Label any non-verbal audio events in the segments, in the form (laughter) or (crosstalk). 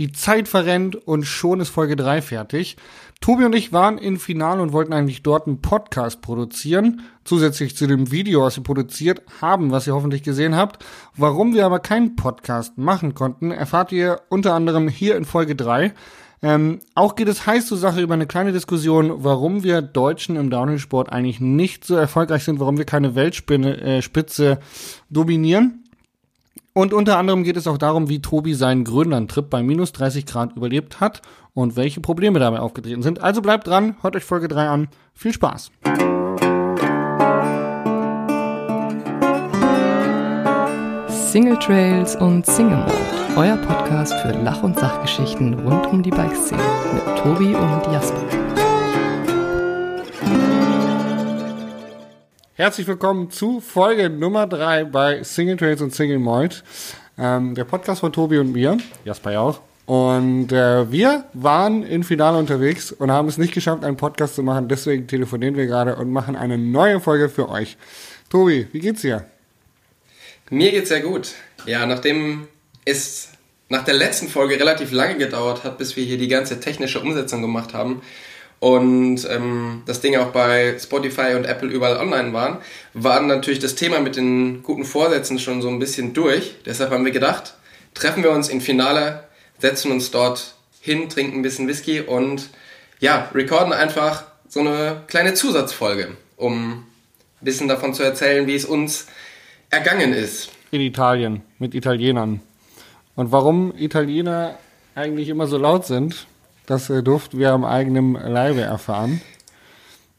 Die Zeit verrennt und schon ist Folge 3 fertig. Tobi und ich waren im Finale und wollten eigentlich dort einen Podcast produzieren. Zusätzlich zu dem Video, was wir produziert haben, was ihr hoffentlich gesehen habt. Warum wir aber keinen Podcast machen konnten, erfahrt ihr unter anderem hier in Folge 3. Ähm, auch geht es heiß zur Sache über eine kleine Diskussion, warum wir Deutschen im Downhill-Sport eigentlich nicht so erfolgreich sind, warum wir keine Weltspitze äh, dominieren. Und unter anderem geht es auch darum, wie Tobi seinen Grönland-Trip bei minus 30 Grad überlebt hat und welche Probleme dabei aufgetreten sind. Also bleibt dran, hört euch Folge 3 an. Viel Spaß! Single Trails und Single Mode, euer Podcast für Lach- und Sachgeschichten rund um die Bikeszene mit Tobi und Jasper. Herzlich willkommen zu Folge Nummer 3 bei Single Trails und Single Mold. Ähm, der Podcast von Tobi und mir, Jasper ja auch. Und äh, wir waren im Finale unterwegs und haben es nicht geschafft, einen Podcast zu machen. Deswegen telefonieren wir gerade und machen eine neue Folge für euch. Tobi, wie geht's dir? Mir geht's sehr gut. Ja, nachdem es nach der letzten Folge relativ lange gedauert hat, bis wir hier die ganze technische Umsetzung gemacht haben, und ähm, das Ding auch bei Spotify und Apple überall online waren, war natürlich das Thema mit den guten Vorsätzen schon so ein bisschen durch. Deshalb haben wir gedacht, treffen wir uns im Finale, setzen uns dort hin, trinken ein bisschen Whisky und ja, recorden einfach so eine kleine Zusatzfolge, um ein bisschen davon zu erzählen, wie es uns ergangen ist. In Italien, mit Italienern. Und warum Italiener eigentlich immer so laut sind, das äh, durften wir am eigenen Leibe erfahren.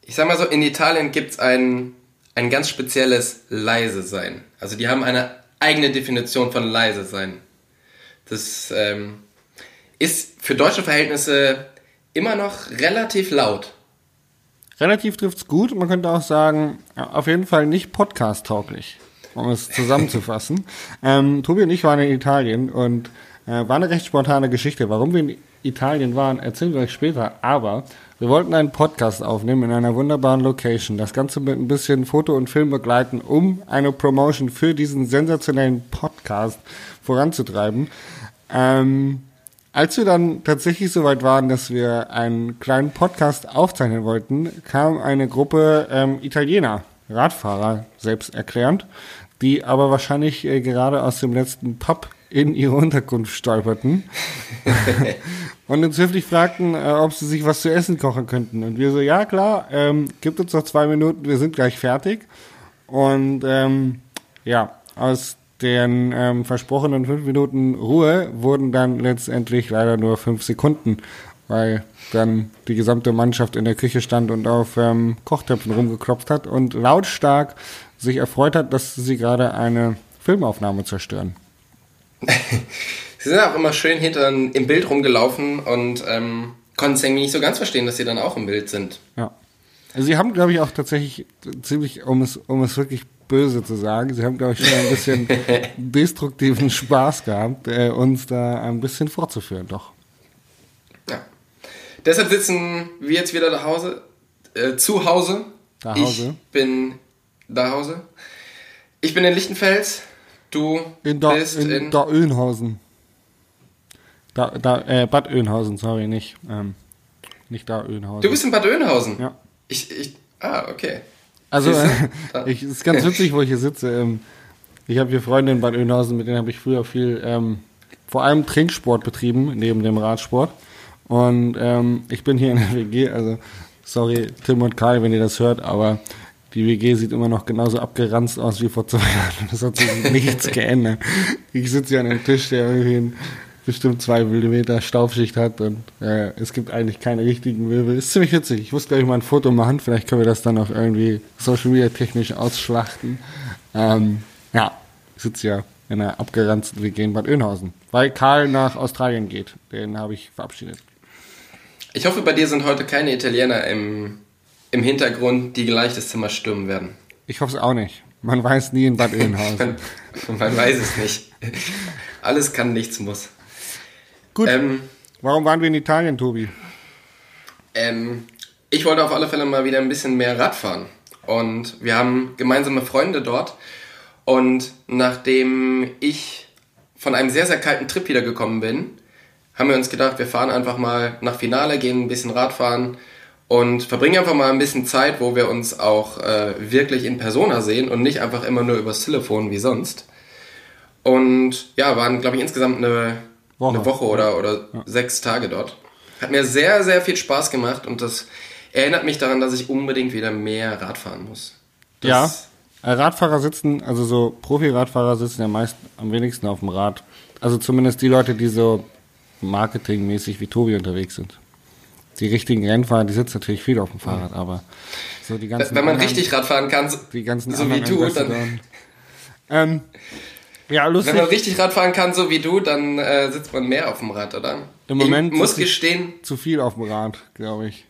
Ich sag mal so, in Italien gibt es ein, ein ganz spezielles leise sein. Also die haben eine eigene Definition von leise sein. Das ähm, ist für deutsche Verhältnisse immer noch relativ laut. Relativ trifft's gut. Man könnte auch sagen, auf jeden Fall nicht podcast-tauglich, um es zusammenzufassen. (laughs) ähm, Tobi und ich waren in Italien und äh, war eine recht spontane Geschichte. Warum wir in Italien waren, erzählen wir euch später. Aber wir wollten einen Podcast aufnehmen in einer wunderbaren Location. Das Ganze mit ein bisschen Foto und Film begleiten, um eine Promotion für diesen sensationellen Podcast voranzutreiben. Ähm, als wir dann tatsächlich soweit waren, dass wir einen kleinen Podcast aufzeichnen wollten, kam eine Gruppe ähm, Italiener, Radfahrer, selbst erklärend, die aber wahrscheinlich äh, gerade aus dem letzten Pub in ihre Unterkunft stolperten (laughs) (laughs) und uns höflich fragten, äh, ob sie sich was zu essen kochen könnten. Und wir so, ja klar, ähm, gibt uns noch zwei Minuten, wir sind gleich fertig. Und ähm, ja, aus den ähm, versprochenen fünf Minuten Ruhe wurden dann letztendlich leider nur fünf Sekunden, weil dann die gesamte Mannschaft in der Küche stand und auf ähm, Kochtöpfen rumgeklopft hat und lautstark sich erfreut hat, dass sie gerade eine Filmaufnahme zerstören. (laughs) sie sind auch immer schön hinter im Bild rumgelaufen und ähm, konnten es irgendwie nicht so ganz verstehen, dass sie dann auch im Bild sind. Ja. Also sie haben, glaube ich, auch tatsächlich ziemlich, um es, um es wirklich böse zu sagen, sie haben, glaube ich, schon ein bisschen (laughs) destruktiven Spaß gehabt, äh, uns da ein bisschen fortzuführen, doch. Ja. Deshalb sitzen wir jetzt wieder zu Hause. Äh, zu Hause. Da Hause. Ich bin da Hause. Ich bin in Lichtenfels. Du in da, bist in, in da Oeynhausen. Da, da, äh, Bad Oeynhausen, sorry, nicht. Ähm, nicht da Oeynhausen. Du bist in Bad Oeynhausen? Ja. Ich, ich, ah, okay. Also, äh, (laughs) ich, ist ganz witzig, wo ich hier sitze. Ähm, ich habe hier Freunde in Bad Oeynhausen, mit denen habe ich früher viel, ähm, vor allem Trinksport betrieben, neben dem Radsport. Und ähm, ich bin hier in der (laughs) WG, also sorry Tim und Karl, wenn ihr das hört, aber die WG sieht immer noch genauso abgeranzt aus wie vor zwei (laughs) Jahren. Das hat sich nichts geändert. Ich sitze hier an einem Tisch, der irgendwie bestimmt zwei Millimeter Staubschicht hat und äh, es gibt eigentlich keine richtigen Wirbel. Ist ziemlich witzig. Ich muss gleich mal ein Foto machen. Vielleicht können wir das dann auch irgendwie Social Media technisch ausschlachten. Ähm, ja, ich sitze ja in einer abgeranzten WG in Bad Oeynhausen, weil Karl nach Australien geht. Den habe ich verabschiedet. Ich hoffe, bei dir sind heute keine Italiener im im Hintergrund, die gleich das Zimmer stürmen werden. Ich hoffe es auch nicht. Man weiß nie in Bad (laughs) Oeynhausen. man, man, weiß es nicht. Alles kann, nichts muss. Gut. Ähm, Warum waren wir in Italien, Tobi? Ähm, ich wollte auf alle Fälle mal wieder ein bisschen mehr Rad fahren. Und wir haben gemeinsame Freunde dort. Und nachdem ich von einem sehr, sehr kalten Trip wiedergekommen bin, haben wir uns gedacht, wir fahren einfach mal nach Finale, gehen ein bisschen Radfahren und verbringen einfach mal ein bisschen Zeit, wo wir uns auch äh, wirklich in Persona sehen und nicht einfach immer nur übers Telefon wie sonst. Und ja, waren, glaube ich, insgesamt eine Woche, eine Woche oder, oder ja. sechs Tage dort. Hat mir sehr, sehr viel Spaß gemacht und das erinnert mich daran, dass ich unbedingt wieder mehr Radfahren muss. Das ja, äh, Radfahrer sitzen, also so Profi-Radfahrer sitzen ja meist am wenigsten auf dem Rad. Also zumindest die Leute, die so marketingmäßig wie Tobi unterwegs sind. Die richtigen Rennfahrer, die sitzen natürlich viel auf dem Fahrrad, aber so die ganzen. Wenn man anderen, richtig Radfahren kann, so, die ganzen so wie du, dann. Ähm, ja, lustig. Wenn man richtig Radfahren kann, so wie du, dann äh, sitzt man mehr auf dem Rad, oder? Im Moment ich muss gestehen. Zu viel auf dem Rad, glaube ich.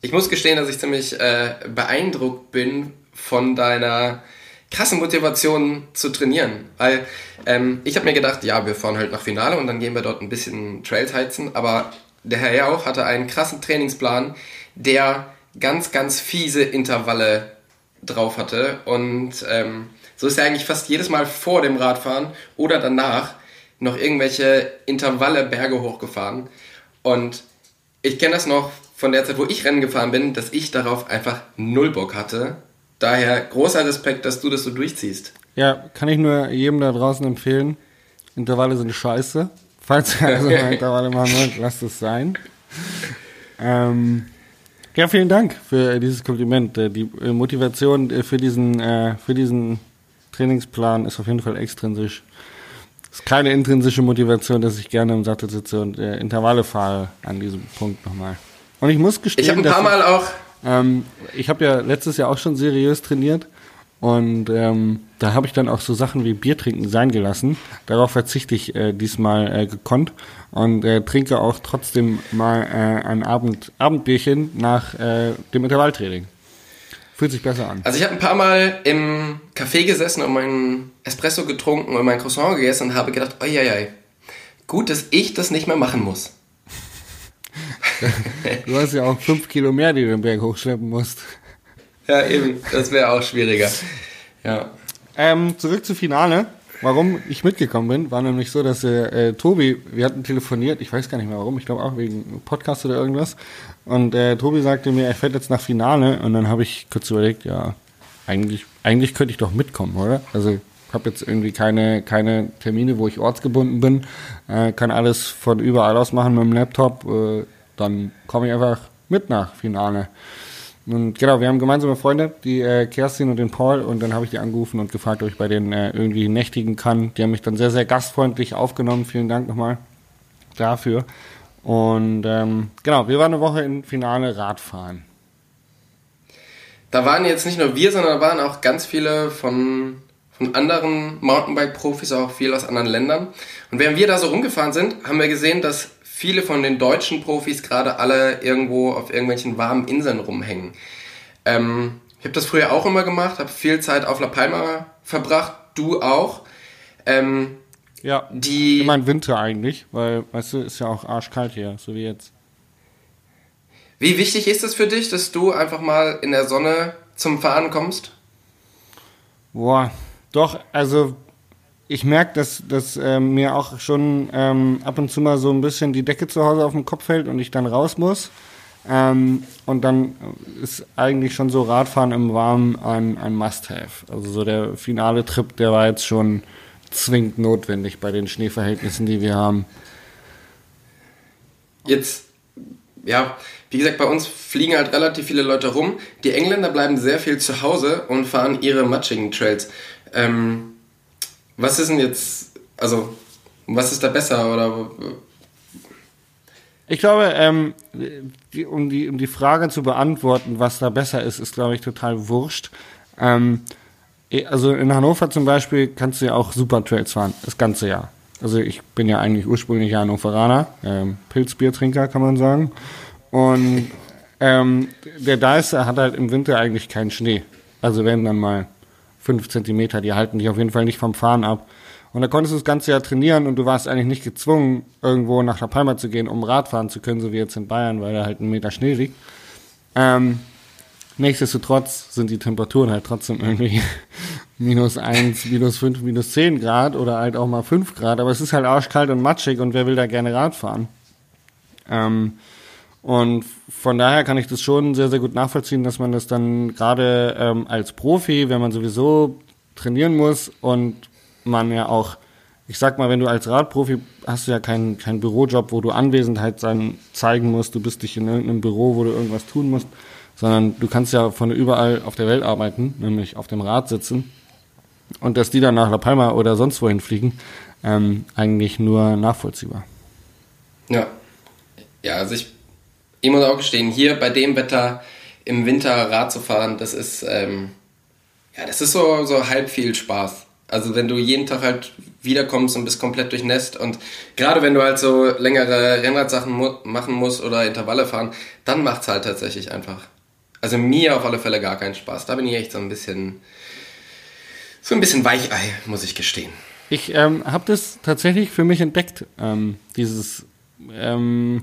Ich muss gestehen, dass ich ziemlich äh, beeindruckt bin von deiner krassen Motivation zu trainieren. Weil ähm, ich habe mir gedacht, ja, wir fahren halt nach Finale und dann gehen wir dort ein bisschen Trails heizen. Aber der Herr Jauch hatte einen krassen Trainingsplan, der ganz, ganz fiese Intervalle drauf hatte. Und ähm, so ist er eigentlich fast jedes Mal vor dem Radfahren oder danach noch irgendwelche Intervalle Berge hochgefahren. Und ich kenne das noch von der Zeit, wo ich Rennen gefahren bin, dass ich darauf einfach null Bock hatte Daher großer Respekt, dass du das so durchziehst. Ja, kann ich nur jedem da draußen empfehlen. Intervalle sind scheiße. Falls ihr also mal (laughs) Intervalle machen wollt, lasst es sein. Ähm, ja, vielen Dank für dieses Kompliment. Äh, die äh, Motivation äh, für diesen, für diesen Trainingsplan ist auf jeden Fall extrinsisch. Es ist keine intrinsische Motivation, dass ich gerne im Sattel sitze und Intervalle fahre an diesem Punkt nochmal. Und ich muss gestehen, ich habe ein paar Mal auch ähm, ich habe ja letztes Jahr auch schon seriös trainiert und ähm, da habe ich dann auch so Sachen wie Bier trinken sein gelassen. Darauf verzichte ich äh, diesmal äh, gekonnt und äh, trinke auch trotzdem mal äh, ein Abend, Abendbierchen nach äh, dem Intervalltraining. Fühlt sich besser an. Also ich habe ein paar Mal im Café gesessen und meinen Espresso getrunken und mein Croissant gegessen und habe gedacht, oi, oi, oi, gut, dass ich das nicht mehr machen muss (laughs) du hast ja auch fünf Kilo mehr, die du den Berg hochschleppen musst. Ja, eben. Das wäre auch schwieriger. Ja. Ähm, zurück zum Finale. Warum ich mitgekommen bin, war nämlich so, dass äh, Tobi, wir hatten telefoniert, ich weiß gar nicht mehr warum, ich glaube auch wegen Podcast oder irgendwas. Und äh, Tobi sagte mir, er fährt jetzt nach Finale. Und dann habe ich kurz überlegt, ja, eigentlich, eigentlich könnte ich doch mitkommen, oder? Also ich habe jetzt irgendwie keine, keine Termine, wo ich ortsgebunden bin, äh, kann alles von überall aus machen mit dem Laptop. Äh, dann komme ich einfach mit nach Finale. Und genau, wir haben gemeinsame Freunde, die äh, Kerstin und den Paul, und dann habe ich die angerufen und gefragt, ob ich bei denen äh, irgendwie nächtigen kann. Die haben mich dann sehr, sehr gastfreundlich aufgenommen. Vielen Dank nochmal dafür. Und ähm, genau, wir waren eine Woche im Finale Radfahren. Da waren jetzt nicht nur wir, sondern da waren auch ganz viele von, von anderen Mountainbike-Profis, auch viel aus anderen Ländern. Und während wir da so rumgefahren sind, haben wir gesehen, dass viele von den deutschen Profis gerade alle irgendwo auf irgendwelchen warmen Inseln rumhängen. Ähm, ich habe das früher auch immer gemacht, habe viel Zeit auf La Palma verbracht, du auch. Ähm, ja, die, immer im Winter eigentlich, weil, weißt du, ist ja auch arschkalt hier, so wie jetzt. Wie wichtig ist es für dich, dass du einfach mal in der Sonne zum Fahren kommst? Boah, doch, also ich merke, dass, dass äh, mir auch schon ähm, ab und zu mal so ein bisschen die Decke zu Hause auf den Kopf fällt und ich dann raus muss. Ähm, und dann ist eigentlich schon so Radfahren im Warmen ein, ein Must-Have. Also so der finale Trip, der war jetzt schon zwingend notwendig bei den Schneeverhältnissen, die wir haben. Jetzt, ja, wie gesagt, bei uns fliegen halt relativ viele Leute rum. Die Engländer bleiben sehr viel zu Hause und fahren ihre matschigen Trails. Ähm, was ist denn jetzt, also, was ist da besser oder? Ich glaube, ähm, die, um, die, um die Frage zu beantworten, was da besser ist, ist, glaube ich, total wurscht. Ähm, also in Hannover zum Beispiel kannst du ja auch super Trails fahren, das ganze Jahr. Also ich bin ja eigentlich ursprünglich Hannoveraner, ähm, Pilzbiertrinker kann man sagen. Und ähm, der Deister hat halt im Winter eigentlich keinen Schnee. Also wenn dann mal fünf Zentimeter, die halten dich auf jeden Fall nicht vom Fahren ab. Und da konntest du das ganze Jahr trainieren und du warst eigentlich nicht gezwungen, irgendwo nach La Palma zu gehen, um Radfahren zu können, so wie jetzt in Bayern, weil da halt ein Meter Schnee liegt. Ähm, Nichtsdestotrotz sind die Temperaturen halt trotzdem irgendwie (laughs) minus eins, minus fünf, minus zehn Grad oder halt auch mal fünf Grad. Aber es ist halt arschkalt und matschig und wer will da gerne Rad fahren? Ähm, und von daher kann ich das schon sehr, sehr gut nachvollziehen, dass man das dann gerade ähm, als Profi, wenn man sowieso trainieren muss und man ja auch, ich sag mal, wenn du als Radprofi hast du ja keinen keinen Bürojob, wo du Anwesenheit sein, zeigen musst, du bist dich in irgendeinem Büro, wo du irgendwas tun musst, sondern du kannst ja von überall auf der Welt arbeiten, nämlich auf dem Rad sitzen. Und dass die dann nach La Palma oder sonst wohin fliegen, ähm, eigentlich nur nachvollziehbar. Ja. Ja, also ich, ich muss auch gestehen, hier bei dem Wetter im Winter Rad zu fahren, das ist, ähm, ja, das ist so, so halb viel Spaß. Also wenn du jeden Tag halt wiederkommst und bist komplett durchnässt und gerade wenn du halt so längere Rennradsachen mu machen musst oder Intervalle fahren, dann macht's halt tatsächlich einfach. Also mir auf alle Fälle gar keinen Spaß. Da bin ich echt so ein bisschen, so ein bisschen Weichei, muss ich gestehen. Ich ähm, habe das tatsächlich für mich entdeckt, ähm, dieses ähm,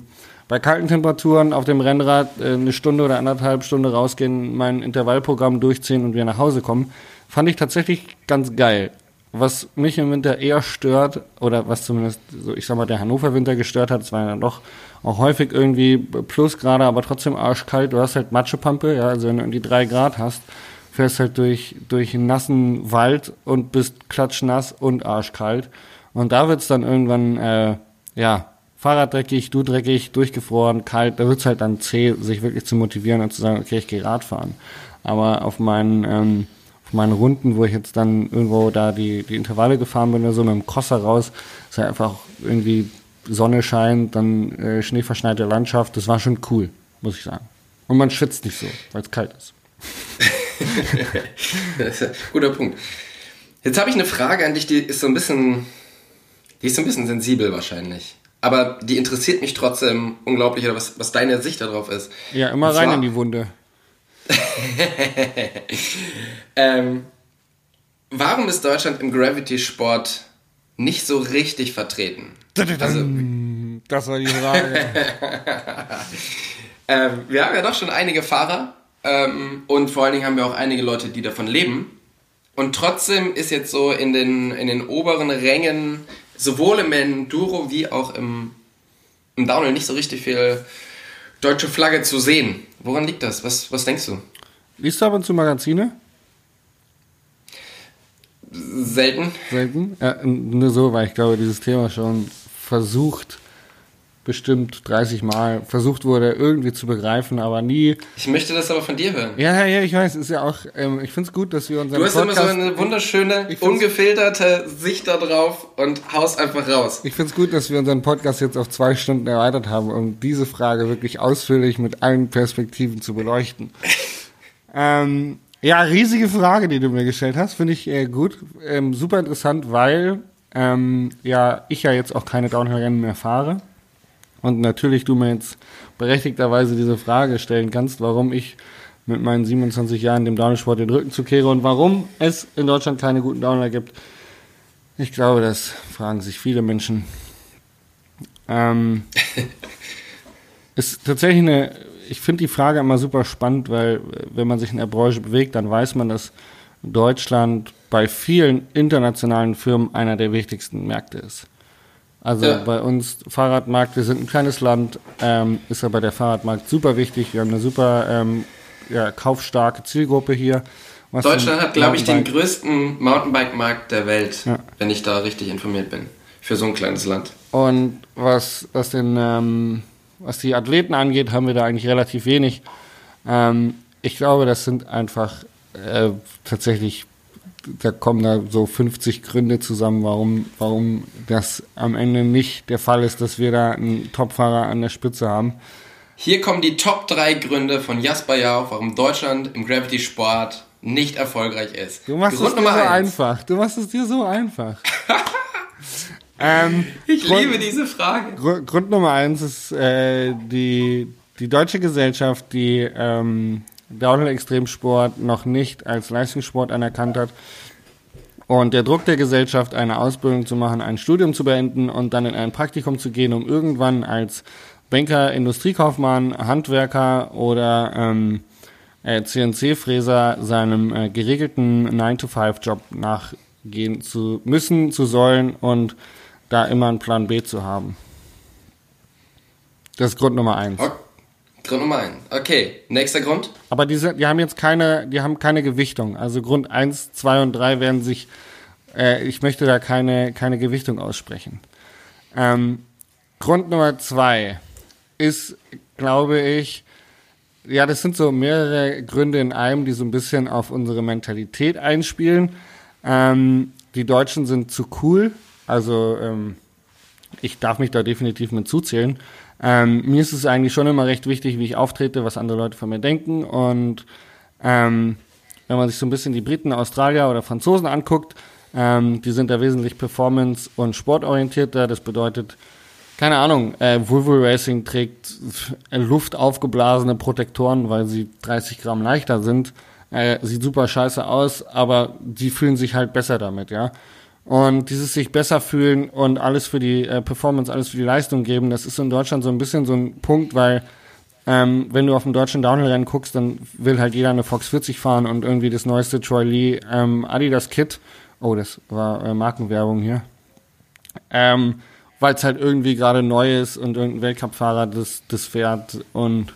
bei kalten Temperaturen auf dem Rennrad äh, eine Stunde oder anderthalb Stunde rausgehen, mein Intervallprogramm durchziehen und wieder nach Hause kommen, fand ich tatsächlich ganz geil. Was mich im Winter eher stört, oder was zumindest, so ich sag mal, der Hannover Winter gestört hat, es war ja doch auch häufig irgendwie Plusgrade, aber trotzdem arschkalt. Du hast halt Matschepampe, ja, also wenn du irgendwie drei Grad hast, fährst halt durch, durch nassen Wald und bist klatschnass und arschkalt. Und da wird's dann irgendwann, äh, ja, Fahrrad dreckig, du dreckig, durchgefroren, kalt, da wird's halt dann zäh, sich wirklich zu motivieren und zu sagen, okay, ich gehe Rad fahren. Aber auf meinen, ähm, auf meinen Runden, wo ich jetzt dann irgendwo da die, die Intervalle gefahren bin oder so mit dem Crosser raus, ist halt einfach irgendwie Sonne scheint, dann äh, schneeverschneite Landschaft, das war schon cool, muss ich sagen. Und man schwitzt nicht so, weil es kalt ist. ist (laughs) guter Punkt. Jetzt habe ich eine Frage an dich, die ist so ein bisschen, die ist so ein bisschen sensibel wahrscheinlich. Aber die interessiert mich trotzdem unglaublich, oder was, was deine Sicht darauf ist. Ja, immer Und rein zwar- in die Wunde. (laughs) ähm, warum ist Deutschland im Gravity-Sport nicht so richtig vertreten? Also, Das war die Frage. (laughs) ähm, wir haben ja doch schon einige Fahrer ähm, und vor allen Dingen haben wir auch einige Leute, die davon leben. Und trotzdem ist jetzt so in den, in den oberen Rängen, sowohl im Enduro wie auch im, im Downhill, nicht so richtig viel deutsche Flagge zu sehen. Woran liegt das? Was, was denkst du? Liest du ab und zu Magazine? Selten. Selten? Ja, nur so, weil ich glaube, dieses Thema schon versucht, bestimmt 30 Mal versucht wurde, irgendwie zu begreifen, aber nie. Ich möchte das aber von dir hören. Ja, ja, ich weiß, ist ja auch, ähm, ich finde es gut, dass wir unseren Du hast immer so Podcast, eine wunderschöne, ungefilterte Sicht da drauf und haust einfach raus. ich finde es gut, dass wir unseren Podcast jetzt auf zwei Stunden erweitert haben, um diese Frage wirklich ausführlich mit allen Perspektiven zu beleuchten. (laughs) ähm, ja, riesige Frage, die du mir gestellt hast, finde ich äh, gut, ähm, super interessant, weil ähm, ja ich ja jetzt auch keine Downhill-Rennen mehr fahre und natürlich du mir jetzt berechtigterweise diese Frage stellen kannst, warum ich mit meinen 27 Jahren dem Downhill-Sport den Rücken zukehre und warum es in Deutschland keine guten Downhill gibt. Ich glaube, das fragen sich viele Menschen. Ähm, (laughs) ist tatsächlich eine, ich finde die Frage immer super spannend, weil wenn man sich in der Branche bewegt, dann weiß man, dass Deutschland bei vielen internationalen Firmen einer der wichtigsten Märkte ist. Also Ja. bei uns Fahrradmarkt, wir sind ein kleines Land, ähm, ist aber der Fahrradmarkt super wichtig. Wir haben eine super ähm, ja, kaufstarke Zielgruppe hier. was Deutschland hat, glaube ich, den größten Mountainbike-Markt der Welt, Ja. wenn ich da richtig informiert bin. Für so ein kleines Land. Und was, was, den, ähm, was die Athleten angeht, haben wir da eigentlich relativ wenig. Ähm, ich glaube, das sind einfach äh, tatsächlich, da kommen da so 50 Gründe zusammen, warum, warum das am Ende nicht der Fall ist, dass wir da einen Topfahrer an der Spitze haben. Hier kommen die Top 3 Gründe von Jasper Jauch, warum Deutschland im Gravity-Sport nicht erfolgreich ist. Du machst Grund es dir so einfach. Du machst es dir so einfach. (laughs) ähm, Ich Grund- liebe diese Frage. Gru- Grund Nummer eins ist äh, die, die deutsche Gesellschaft, die ähm, Downhill-Extremsport noch nicht als Leistungssport anerkannt hat. Und der Druck der Gesellschaft, eine Ausbildung zu machen, ein Studium zu beenden und dann in ein Praktikum zu gehen, um irgendwann als Banker, Industriekaufmann, Handwerker oder ähm, äh, CNC-Fräser seinem äh, geregelten 9-to-5-Job nachgehen zu müssen, zu sollen und da immer einen Plan B zu haben. Das ist Grund Nummer eins. Okay. Grund Nummer eins. Okay, nächster Grund. Aber diese, die haben jetzt keine, die haben keine Gewichtung. Also Grund eins, zwei und drei werden sich, äh, ich möchte da keine, keine Gewichtung aussprechen. Ähm, Grund Nummer zwei ist, glaube ich, ja, das sind so mehrere Gründe in einem, die so ein bisschen auf unsere Mentalität einspielen. Ähm, die Deutschen sind zu cool. Also ähm, ich darf mich da definitiv mit zuzählen. Ähm, mir ist es eigentlich schon immer recht wichtig, wie ich auftrete, was andere Leute von mir denken. Und ähm, wenn man sich so ein bisschen die Briten, Australier oder Franzosen anguckt, ähm, die sind da wesentlich performance- und sportorientierter. Das bedeutet, keine Ahnung, äh, Volvo Racing trägt luftaufgeblasene Protektoren, weil sie 30 Gramm leichter sind. Äh, sieht super scheiße aus, aber die fühlen sich halt besser damit, ja. Und dieses sich besser fühlen und alles für die äh, Performance, alles für die Leistung geben, das ist in Deutschland so ein bisschen so ein Punkt, weil ähm, wenn du auf dem deutschen Downhill-Rennen guckst, dann will halt jeder eine Fox 40 fahren und irgendwie das neueste Troy Lee ähm, Adidas Kit. Oh, das war äh, Markenwerbung hier. Ähm, weil es halt irgendwie gerade neu ist und irgendein Weltcup-Fahrer das, das fährt und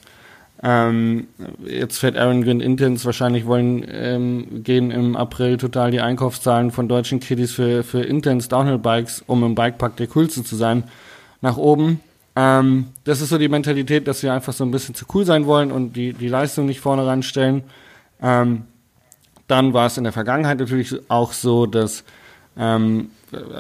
ähm, jetzt fährt Aaron Gwynn Intens, wahrscheinlich wollen ähm, gehen im April total die Einkaufszahlen von deutschen Kiddies für, für Intens Downhill Bikes, um im Bikepark der coolste zu sein, nach oben. Ähm, das ist so die Mentalität, dass wir einfach so ein bisschen zu cool sein wollen und die, die Leistung nicht vorne ranstellen. Ähm, dann war es in der Vergangenheit natürlich auch so, dass ähm,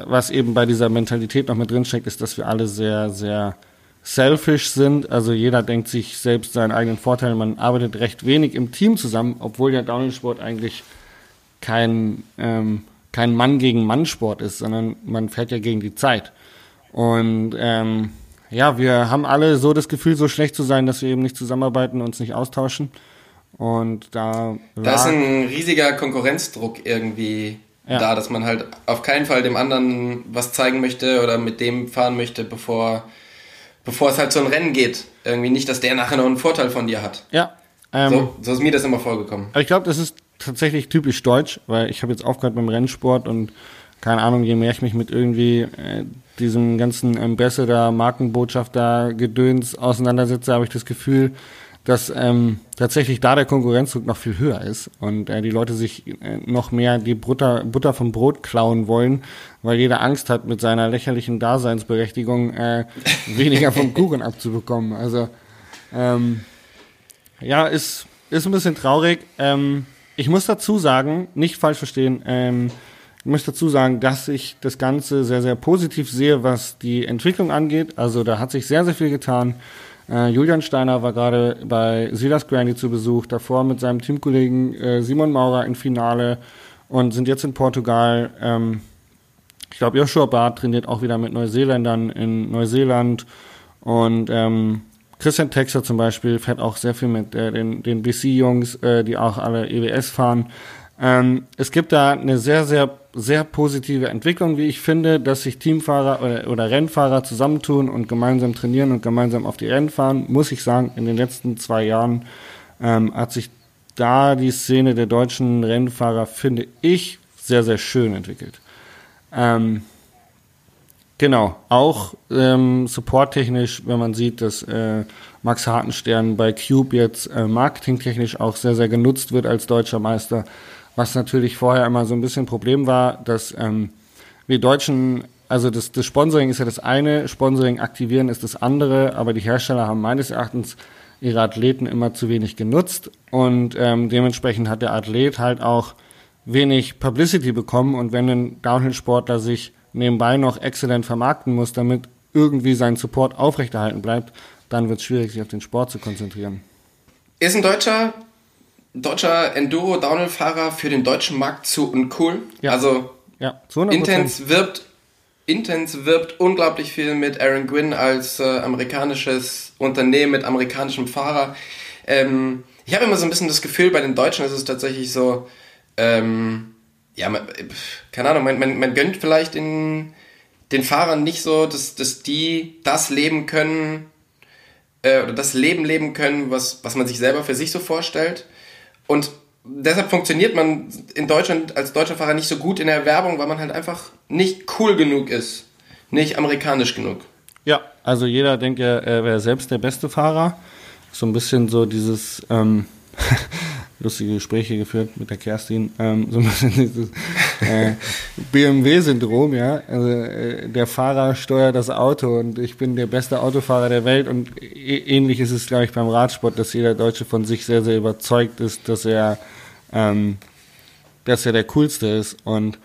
was eben bei dieser Mentalität noch mit drinsteckt, ist, dass wir alle sehr, sehr selfish sind. Also jeder denkt sich selbst seinen eigenen Vorteil. Man arbeitet recht wenig im Team zusammen, obwohl ja Downhill-Sport eigentlich kein, ähm, kein Mann gegen Mann-Sport ist, sondern man fährt ja gegen die Zeit. Und ähm, ja, wir haben alle so das Gefühl, so schlecht zu sein, dass wir eben nicht zusammenarbeiten, uns nicht austauschen. Und da. Da ist ein riesiger Konkurrenzdruck irgendwie ja. da, dass man halt auf keinen Fall dem anderen was zeigen möchte oder mit dem fahren möchte, bevor bevor es halt so ein Rennen geht. Irgendwie nicht, dass der nachher noch einen Vorteil von dir hat. Ja. Ähm, so, so ist mir das immer vorgekommen. Aber ich glaube, das ist tatsächlich typisch deutsch, weil ich habe jetzt aufgehört beim Rennsport und keine Ahnung, je mehr ich mich mit irgendwie äh, diesem ganzen Ambassador, Markenbotschafter, Gedöns auseinandersetze, habe ich das Gefühl, dass ähm, tatsächlich da der Konkurrenzdruck noch viel höher ist und äh, die Leute sich äh, noch mehr die Butter, Butter vom Brot klauen wollen, weil jeder Angst hat, mit seiner lächerlichen Daseinsberechtigung äh, weniger vom (laughs) Kuchen abzubekommen. Also ähm, ja, ist, ist ein bisschen traurig. Ähm, ich muss dazu sagen, nicht falsch verstehen, ähm, ich muss dazu sagen, dass ich das Ganze sehr, sehr positiv sehe, was die Entwicklung angeht. Also da hat sich sehr, sehr viel getan. Äh, Julian Steiner war gerade bei Silas Grandy zu Besuch, davor mit seinem Teamkollegen äh, Simon Maurer im Finale und sind jetzt in Portugal. Ähm, ich glaube, Joshua Barth trainiert auch wieder mit Neuseeländern in Neuseeland und ähm, Christian Texer zum Beispiel fährt auch sehr viel mit äh, den, den BC-Jungs, äh, die auch alle EWS fahren. Ähm, es gibt da eine sehr, sehr, sehr positive Entwicklung, wie ich finde, dass sich Teamfahrer oder, oder Rennfahrer zusammentun und gemeinsam trainieren und gemeinsam auf die Rennen fahren. Muss ich sagen, in den letzten zwei Jahren ähm, hat sich da die Szene der deutschen Rennfahrer, finde ich, sehr, sehr schön entwickelt. Ähm, genau, auch ähm, supporttechnisch, wenn man sieht, dass äh, Max Hartenstern bei Cube jetzt äh, marketingtechnisch auch sehr, sehr genutzt wird als deutscher Meister was natürlich vorher immer so ein bisschen Problem war, dass ähm, wir Deutschen, also das, das Sponsoring ist ja das eine, Sponsoring aktivieren ist das andere, aber die Hersteller haben meines Erachtens ihre Athleten immer zu wenig genutzt und ähm, dementsprechend hat der Athlet halt auch wenig Publicity bekommen und wenn ein Downhill-Sportler sich nebenbei noch exzellent vermarkten muss, damit irgendwie sein Support aufrechterhalten bleibt, dann wird es schwierig, sich auf den Sport zu konzentrieren. Ist ein Deutscher deutscher Enduro-Downhill-Fahrer für den deutschen Markt zu uncool. Ja. Also ja, Intense wirbt Intense wirbt unglaublich viel mit Aaron Gwynn als äh, amerikanisches Unternehmen mit amerikanischem Fahrer. Ähm, ich habe immer so ein bisschen das Gefühl, bei den Deutschen ist es tatsächlich so, ähm, ja, man, keine Ahnung, man, man, man gönnt vielleicht den, den Fahrern nicht so, dass, dass die das leben können, äh, oder das Leben leben können, was, was man sich selber für sich so vorstellt. Und deshalb funktioniert man in Deutschland als deutscher Fahrer nicht so gut in der Werbung, weil man halt einfach nicht cool genug ist. Nicht amerikanisch genug. Ja, also jeder denkt ja, er wäre selbst der beste Fahrer. So ein bisschen so dieses ähm, (laughs) lustige Gespräche geführt mit der Kerstin, ähm, so ein bisschen dieses äh, BMW-Syndrom, ja. Also äh, der Fahrer steuert das Auto und ich bin der beste Autofahrer der Welt und äh, ähnlich ist es, glaube ich, beim Radsport, dass jeder Deutsche von sich sehr, sehr überzeugt ist, dass er, ähm, dass er der Coolste ist und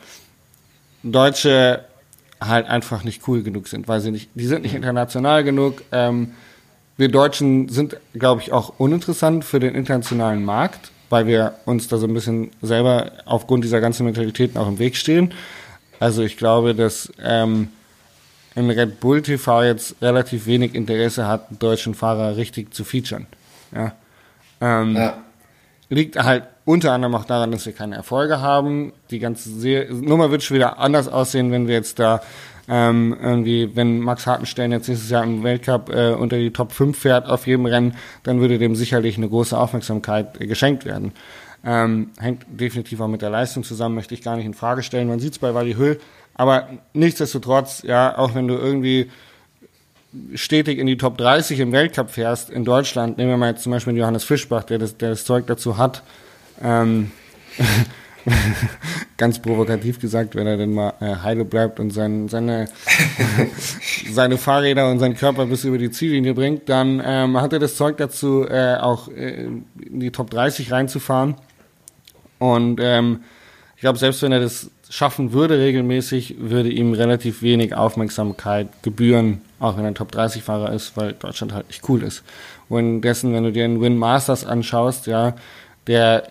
Deutsche halt einfach nicht cool genug sind, weil sie nicht, die sind nicht international genug. Ähm, wir Deutschen sind, glaube ich, auch uninteressant für den internationalen Markt, weil wir uns da so ein bisschen selber aufgrund dieser ganzen Mentalitäten auch im Weg stehen. Also ich glaube, dass ähm, ein Red Bull TV jetzt relativ wenig Interesse hat, einen deutschen Fahrer richtig zu featuren. Ja. Ähm, ja. Liegt halt unter anderem auch daran, dass wir keine Erfolge haben. Die ganze Serie, Nummer wird schon wieder anders aussehen, wenn wir jetzt da ähm, irgendwie, wenn Max Hartenstein jetzt nächstes Jahr im Weltcup äh, unter die Top 5 fährt auf jedem Rennen, dann würde dem sicherlich eine große Aufmerksamkeit äh, geschenkt werden. Ähm, hängt definitiv auch mit der Leistung zusammen, möchte ich gar nicht in Frage stellen. Man sieht es bei Wally Höhl, aber nichtsdestotrotz, ja, auch wenn du irgendwie stetig in die Top 30 im Weltcup fährst in Deutschland, nehmen wir mal jetzt zum Beispiel Johannes Fischbach, der das, der das Zeug dazu hat, ähm, (laughs) ganz provokativ gesagt, wenn er denn mal äh, heile bleibt und sein, seine, (laughs) seine Fahrräder und seinen Körper bis über die Ziellinie bringt, dann ähm, hat er das Zeug dazu, äh, auch äh, in die Top 30 reinzufahren. Und ähm, ich glaube, selbst wenn er das schaffen würde regelmäßig, würde ihm relativ wenig Aufmerksamkeit gebühren, auch wenn er ein Top 30 Fahrer ist, weil Deutschland halt nicht cool ist. Und dessen, wenn du dir den Win Masters anschaust, ja, der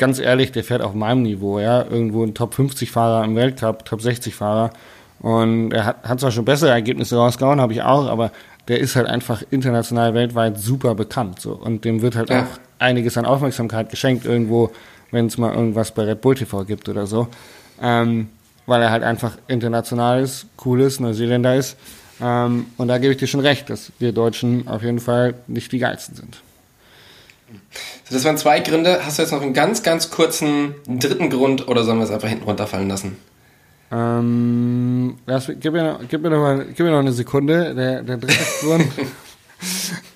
ganz ehrlich, der fährt auf meinem Niveau, ja. Irgendwo ein Top 50 Fahrer im Weltcup, Top 60 Fahrer. Und er hat, hat zwar schon bessere Ergebnisse rausgehauen, habe ich auch, aber der ist halt einfach international weltweit super bekannt. So. Und dem wird halt ja. auch einiges an Aufmerksamkeit geschenkt, irgendwo, wenn es mal irgendwas bei Red Bull TV gibt oder so. Ähm, weil er halt einfach international ist, cool ist, Neuseeländer ist. Ähm, und da gebe ich dir schon recht, dass wir Deutschen auf jeden Fall nicht die geilsten sind. Das waren zwei Gründe. Hast du jetzt noch einen ganz, ganz kurzen dritten Grund oder sollen wir es einfach hinten runterfallen lassen? Ähm, lass, gib, mir noch, gib, mir noch mal, gib mir noch eine Sekunde. Der, der dritte (laughs) Grund.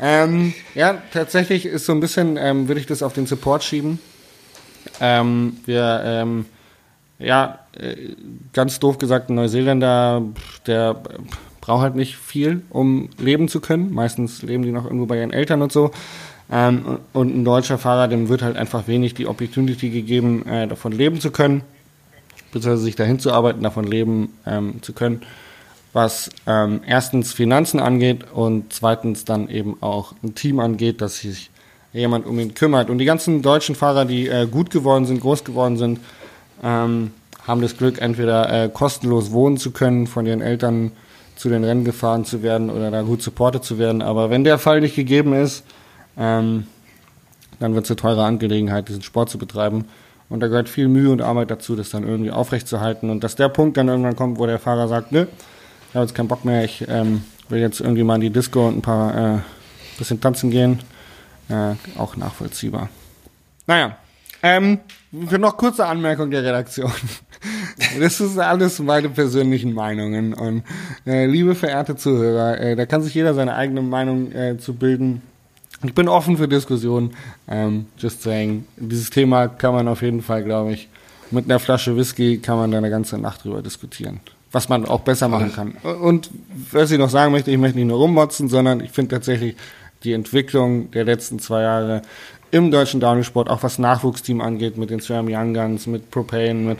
ähm, ja, tatsächlich ist so ein bisschen, ähm, würde ich das auf den Support schieben. Ähm, wir, ähm, ja, äh, ganz doof gesagt, ein Neuseeländer, der braucht halt nicht viel, um leben zu können. Meistens leben die noch irgendwo bei ihren Eltern und so. Ähm, und ein deutscher Fahrer, dem wird halt einfach wenig die Opportunity gegeben, äh, davon leben zu können, beziehungsweise sich dahin zu arbeiten, davon leben ähm, zu können, was ähm, erstens Finanzen angeht und zweitens dann eben auch ein Team angeht, dass sich jemand um ihn kümmert. Und die ganzen deutschen Fahrer, die äh, gut geworden sind, groß geworden sind, ähm, haben das Glück, entweder äh, kostenlos wohnen zu können, von ihren Eltern zu den Rennen gefahren zu werden oder da gut supportet zu werden. Aber wenn der Fall nicht gegeben ist, ähm, dann wird es eine teure Angelegenheit, diesen Sport zu betreiben. Und da gehört viel Mühe und Arbeit dazu, das dann irgendwie aufrechtzuerhalten. Und dass der Punkt dann irgendwann kommt, wo der Fahrer sagt, nö, ich habe jetzt keinen Bock mehr, ich ähm, will jetzt irgendwie mal in die Disco und ein paar äh, bisschen tanzen gehen, äh, auch nachvollziehbar. Naja, ähm, für noch kurze Anmerkung der Redaktion. (laughs) Das ist alles meine persönlichen Meinungen. Und äh, liebe verehrte Zuhörer, äh, da kann sich jeder seine eigene Meinung äh, zu bilden. Ich bin offen für Diskussionen. Ähm, just saying. Dieses Thema kann man auf jeden Fall, glaube ich, mit einer Flasche Whisky kann man da eine ganze Nacht drüber diskutieren. Was man auch besser machen kann. Und was ich noch sagen möchte, ich möchte nicht nur rummotzen, sondern ich finde tatsächlich die Entwicklung der letzten zwei Jahre im deutschen Downhill-Sport, auch was Nachwuchsteam angeht, mit den Slam Young Guns, mit Propane, mit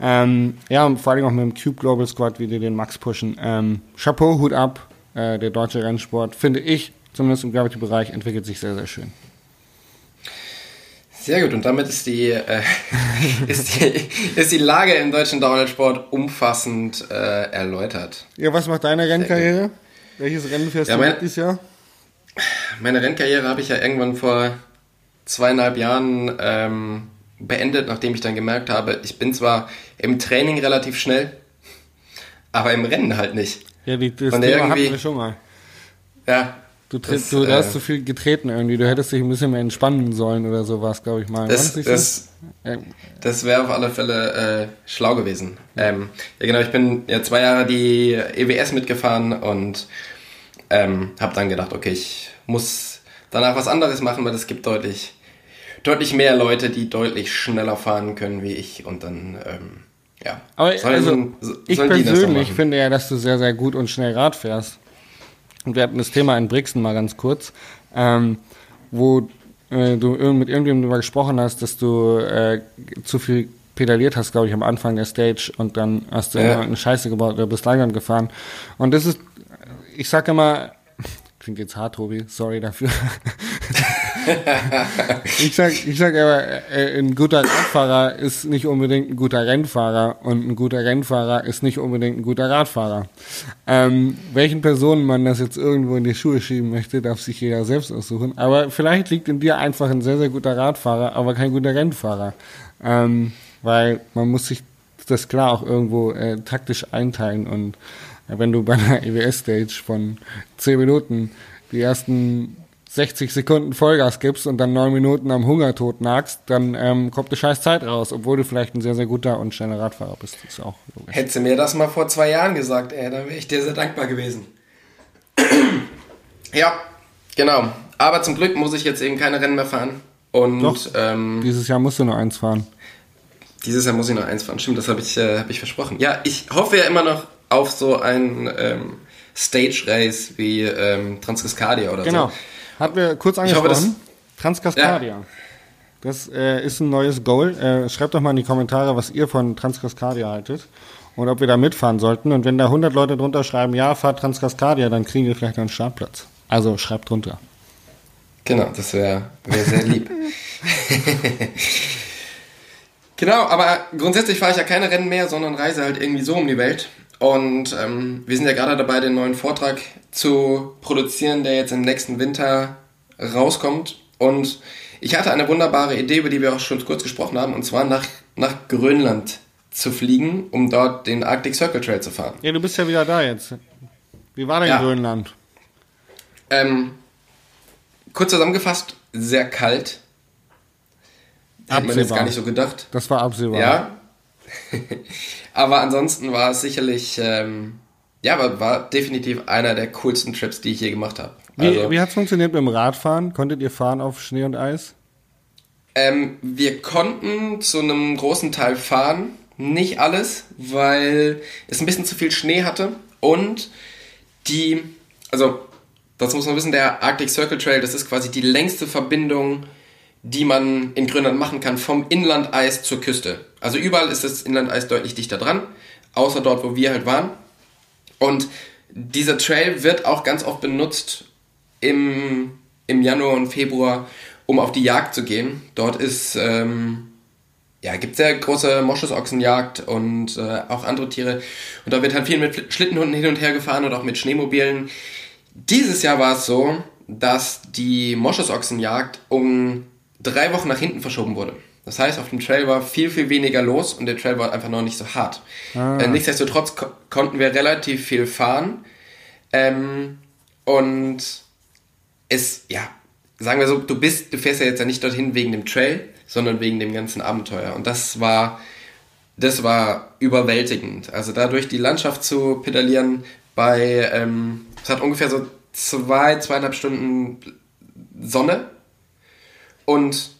ähm, ja, und vor allem auch mit dem Cube Global Squad, wie die den Max pushen. Ähm, Chapeau, Hut ab, äh, der deutsche Rennsport, finde ich, zumindest im Gravity-Bereich, entwickelt sich sehr, sehr schön. Sehr gut, und damit ist die, äh, (laughs) ist die, ist die Lage im deutschen Downhill-Sport umfassend äh, erläutert. Ja, was macht deine Rennkarriere? Welches Rennen fährst ja, du dieses Jahr? Meine Rennkarriere habe ich ja irgendwann vor zweieinhalb Jahren ähm, beendet, nachdem ich dann gemerkt habe, ich bin zwar im Training relativ schnell, aber im Rennen halt nicht. Ja, die, das Und Thema hatten wir schon mal. Ja, Du, das, du, du äh, hast zu viel getreten irgendwie. Du hättest dich ein bisschen mehr entspannen sollen oder sowas, glaube ich mal. Das, das, das? das wäre auf alle Fälle äh, schlau gewesen. Ähm, ja, genau. Ich bin ja zwei Jahre die EWS mitgefahren und ähm, habe dann gedacht, okay, ich muss danach was anderes machen, weil es gibt deutlich, deutlich mehr Leute, die deutlich schneller fahren können wie ich und dann ähm, ja. Aber also, ich persönlich finde ja, dass du sehr, sehr gut und schnell Rad fährst. Und wir hatten das Thema in Brixen mal ganz kurz, ähm, wo äh, du mit irgendjemandem darüber gesprochen hast, dass du äh, zu viel pedaliert hast, glaube ich, am Anfang der Stage und dann hast du ja. eine Scheiße gebaut oder bist Langern gefahren. Und das ist, ich sage immer, klingt jetzt hart, Tobi, sorry dafür. (laughs) (laughs) ich sag, ich sag aber, äh, ein guter Radfahrer ist nicht unbedingt ein guter Rennfahrer und ein guter Rennfahrer ist nicht unbedingt ein guter Radfahrer. Ähm, welchen Personen man das jetzt irgendwo in die Schuhe schieben möchte, darf sich jeder selbst aussuchen. Aber vielleicht liegt in dir einfach ein sehr, sehr guter Radfahrer, aber kein guter Rennfahrer. Ähm, weil man muss sich das klar auch irgendwo äh, taktisch einteilen und äh, wenn du bei einer EWS-Stage von 10 Minuten die ersten 60 Sekunden Vollgas gibst und dann 9 Minuten am Hungertod nagst, dann ähm, kommt eine scheiß Zeit raus, obwohl du vielleicht ein sehr, sehr guter und schneller Radfahrer bist. Das ist auch logisch. Hättest du mir das mal vor zwei Jahren gesagt, ey, dann wäre ich dir sehr dankbar gewesen. ja, genau. Aber zum Glück muss ich jetzt eben keine Rennen mehr fahren. Und Doch, ähm, dieses Jahr musst du nur eins fahren. Dieses Jahr muss ich noch eins fahren. Stimmt, das habe ich, äh, hab ich versprochen. Ja, ich hoffe ja immer noch auf so ein ähm, Stage Race wie ähm, Transcascadia oder genau. so. Genau. Hatten wir kurz angesprochen. Transcascadia. Ja. Das äh, ist ein neues Goal. Äh, schreibt doch mal in die Kommentare, was ihr von Transcascadia haltet und ob wir da mitfahren sollten. Und wenn da 100 Leute drunter schreiben, ja, fahrt Transcascadia, dann kriegen wir vielleicht einen Startplatz. Also schreibt drunter. Genau, das wäre wär sehr lieb. (laughs) genau, aber grundsätzlich fahre ich ja keine Rennen mehr, sondern reise halt irgendwie so um die Welt. Und ähm, wir sind ja gerade dabei, den neuen Vortrag zu produzieren, der jetzt im nächsten Winter rauskommt. Und ich hatte eine wunderbare Idee, über die wir auch schon kurz gesprochen haben, und zwar nach, nach Grönland zu fliegen, um dort den Arctic Circle Trail zu fahren. Ja, du bist ja wieder da jetzt. Wie war denn ja. Grönland? Ähm, kurz zusammengefasst, sehr kalt. Hat man jetzt gar nicht so gedacht. Das war absehbar. Ja, (laughs) Aber ansonsten war es sicherlich, ähm, ja, war, war definitiv einer der coolsten Trips, die ich je gemacht habe. Wie, also, wie hat es funktioniert mit dem Radfahren? Konntet ihr fahren auf Schnee und Eis? Ähm, wir konnten zu einem großen Teil fahren, nicht alles, weil es ein bisschen zu viel Schnee hatte und die, also das muss man wissen, der Arctic Circle Trail, das ist quasi die längste Verbindung die man in Grönland machen kann, vom Inlandeis zur Küste. Also überall ist das Inlandeis deutlich dichter dran, außer dort, wo wir halt waren. Und dieser Trail wird auch ganz oft benutzt im, im Januar und Februar, um auf die Jagd zu gehen. Dort ist, ähm, ja, gibt sehr große Moschusochsenjagd und äh, auch andere Tiere. Und da wird halt viel mit Schlittenhunden hin und her gefahren und auch mit Schneemobilen. Dieses Jahr war es so, dass die Moschusochsenjagd um drei Wochen nach hinten verschoben wurde. Das heißt, auf dem Trail war viel, viel weniger los und der Trail war einfach noch nicht so hart. Ah. Äh, nichtsdestotrotz ko konnten wir relativ viel fahren. Ähm, und es, ja, sagen wir so, du bist, du fährst ja jetzt ja nicht dorthin wegen dem Trail, sondern wegen dem ganzen Abenteuer. Und das war, das war überwältigend. Also dadurch die Landschaft zu pedalieren bei, ähm, es hat ungefähr so zwei, zweieinhalb Stunden Sonne und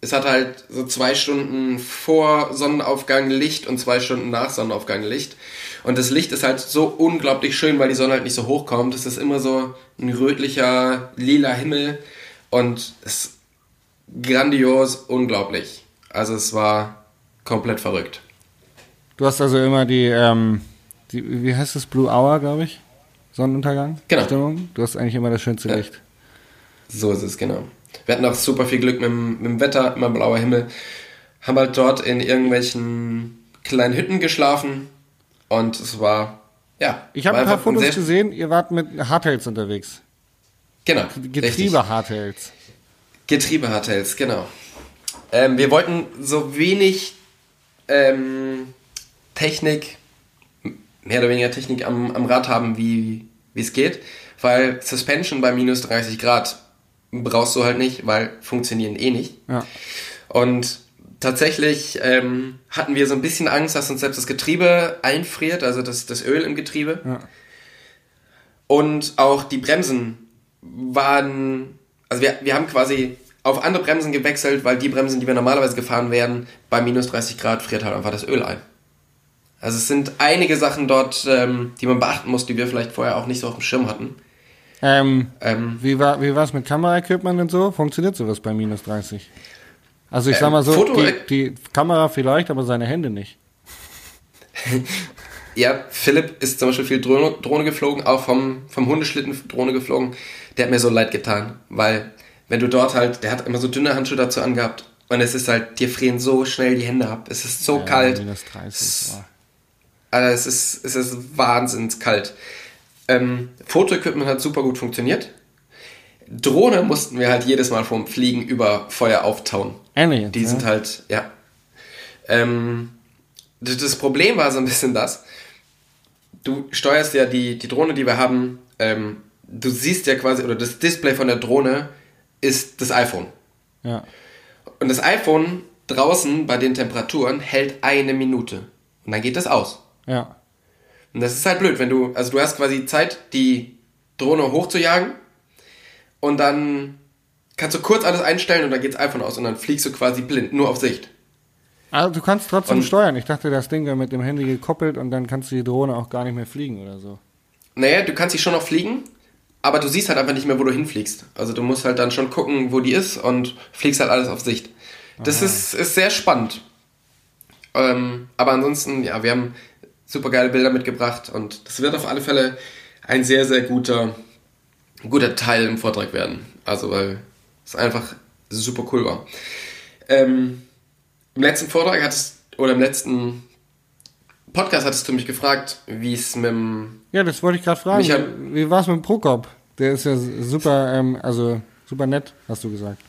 es hat halt so zwei Stunden vor Sonnenaufgang Licht und zwei Stunden nach Sonnenaufgang Licht. Und das Licht ist halt so unglaublich schön, weil die Sonne halt nicht so hoch kommt. Es ist immer so ein rötlicher, lila Himmel und es ist grandios, unglaublich. Also es war komplett verrückt. Du hast also immer die, ähm, die wie heißt das, Blue Hour, glaube ich? Sonnenuntergang? Genau. Stimmung? Du hast eigentlich immer das schönste Licht. So ist es, genau. Wir hatten auch super viel Glück mit dem, mit dem Wetter, immer blauer Himmel. Haben halt dort in irgendwelchen kleinen Hütten geschlafen und es war, ja. Ich habe ein paar Fotos gesehen, ihr wart mit Hardtails unterwegs. Genau. Getriebe-Hardtails. Getriebe-Hardtails, genau. Ähm, wir wollten so wenig ähm, Technik, mehr oder weniger Technik am, am Rad haben, wie es geht, weil Suspension bei minus 30 Grad brauchst du halt nicht, weil funktionieren eh nicht. Ja. Und tatsächlich ähm, hatten wir so ein bisschen Angst, dass uns selbst das Getriebe einfriert, also das, das Öl im Getriebe. Ja. Und auch die Bremsen waren, also wir, wir haben quasi auf andere Bremsen gewechselt, weil die Bremsen, die wir normalerweise gefahren werden, bei minus 30 Grad friert halt einfach das Öl ein. Also es sind einige Sachen dort, ähm, die man beachten muss, die wir vielleicht vorher auch nicht so auf dem Schirm hatten. Ähm, Ähm, wie war wie war's mit Kameraequipment und so? Funktioniert sowas bei minus 30? Also ich sag Ähm, mal so, Foto- die, die Kamera vielleicht, aber seine Hände nicht. (laughs) Ja, Philipp ist zum Beispiel viel Drohne, Drohne geflogen, auch vom, vom Hundeschlitten Drohne geflogen. Der hat mir so leid getan, weil wenn du dort halt, der hat immer so dünne Handschuhe dazu angehabt und es ist halt, dir frieren so schnell die Hände ab. Es ist so Ja, kalt. Minus 30. boah. Also es ist, es ist wahnsinns kalt. Ähm, Fotoequipment hat super gut funktioniert. Drohne mussten wir halt jedes Mal vom Fliegen über Feuer auftauen. Jetzt, Die ja? sind halt, ja. Ähm, das das Problem war so ein bisschen das, du steuerst ja die, die Drohne, die wir haben, ähm, du siehst ja quasi, oder das Display von der Drohne ist das iPhone. Ja. Und das iPhone draußen bei den Temperaturen hält eine Minute. Und dann geht das aus. Ja. Und das ist halt blöd, wenn du, also du hast quasi Zeit, die Drohne hochzujagen und dann kannst du kurz alles einstellen und dann geht's iPhone aus und dann fliegst du quasi blind, nur auf Sicht. Also du kannst trotzdem Und- steuern. Ich dachte, das Ding wäre mit dem Handy gekoppelt und dann kannst du die Drohne auch gar nicht mehr fliegen oder so. Naja, du kannst dich schon noch fliegen, aber du siehst halt einfach nicht mehr, wo du hinfliegst. Also du musst halt dann schon gucken, wo die ist und fliegst halt alles auf Sicht. Das ist, ist sehr spannend. Ähm, aber ansonsten, ja, wir haben super geile Bilder mitgebracht und das wird auf alle Fälle ein sehr, sehr guter, guter Teil im Vortrag werden. Also, weil es einfach super cool war. Ähm, Im letzten Vortrag hattest, oder im letzten Podcast hattest du mich gefragt, wie es mit dem Ja, das wollte ich gerade fragen. Michael- Wie war's mit Prokop? Der ist ja super, ähm, also super nett, hast du gesagt.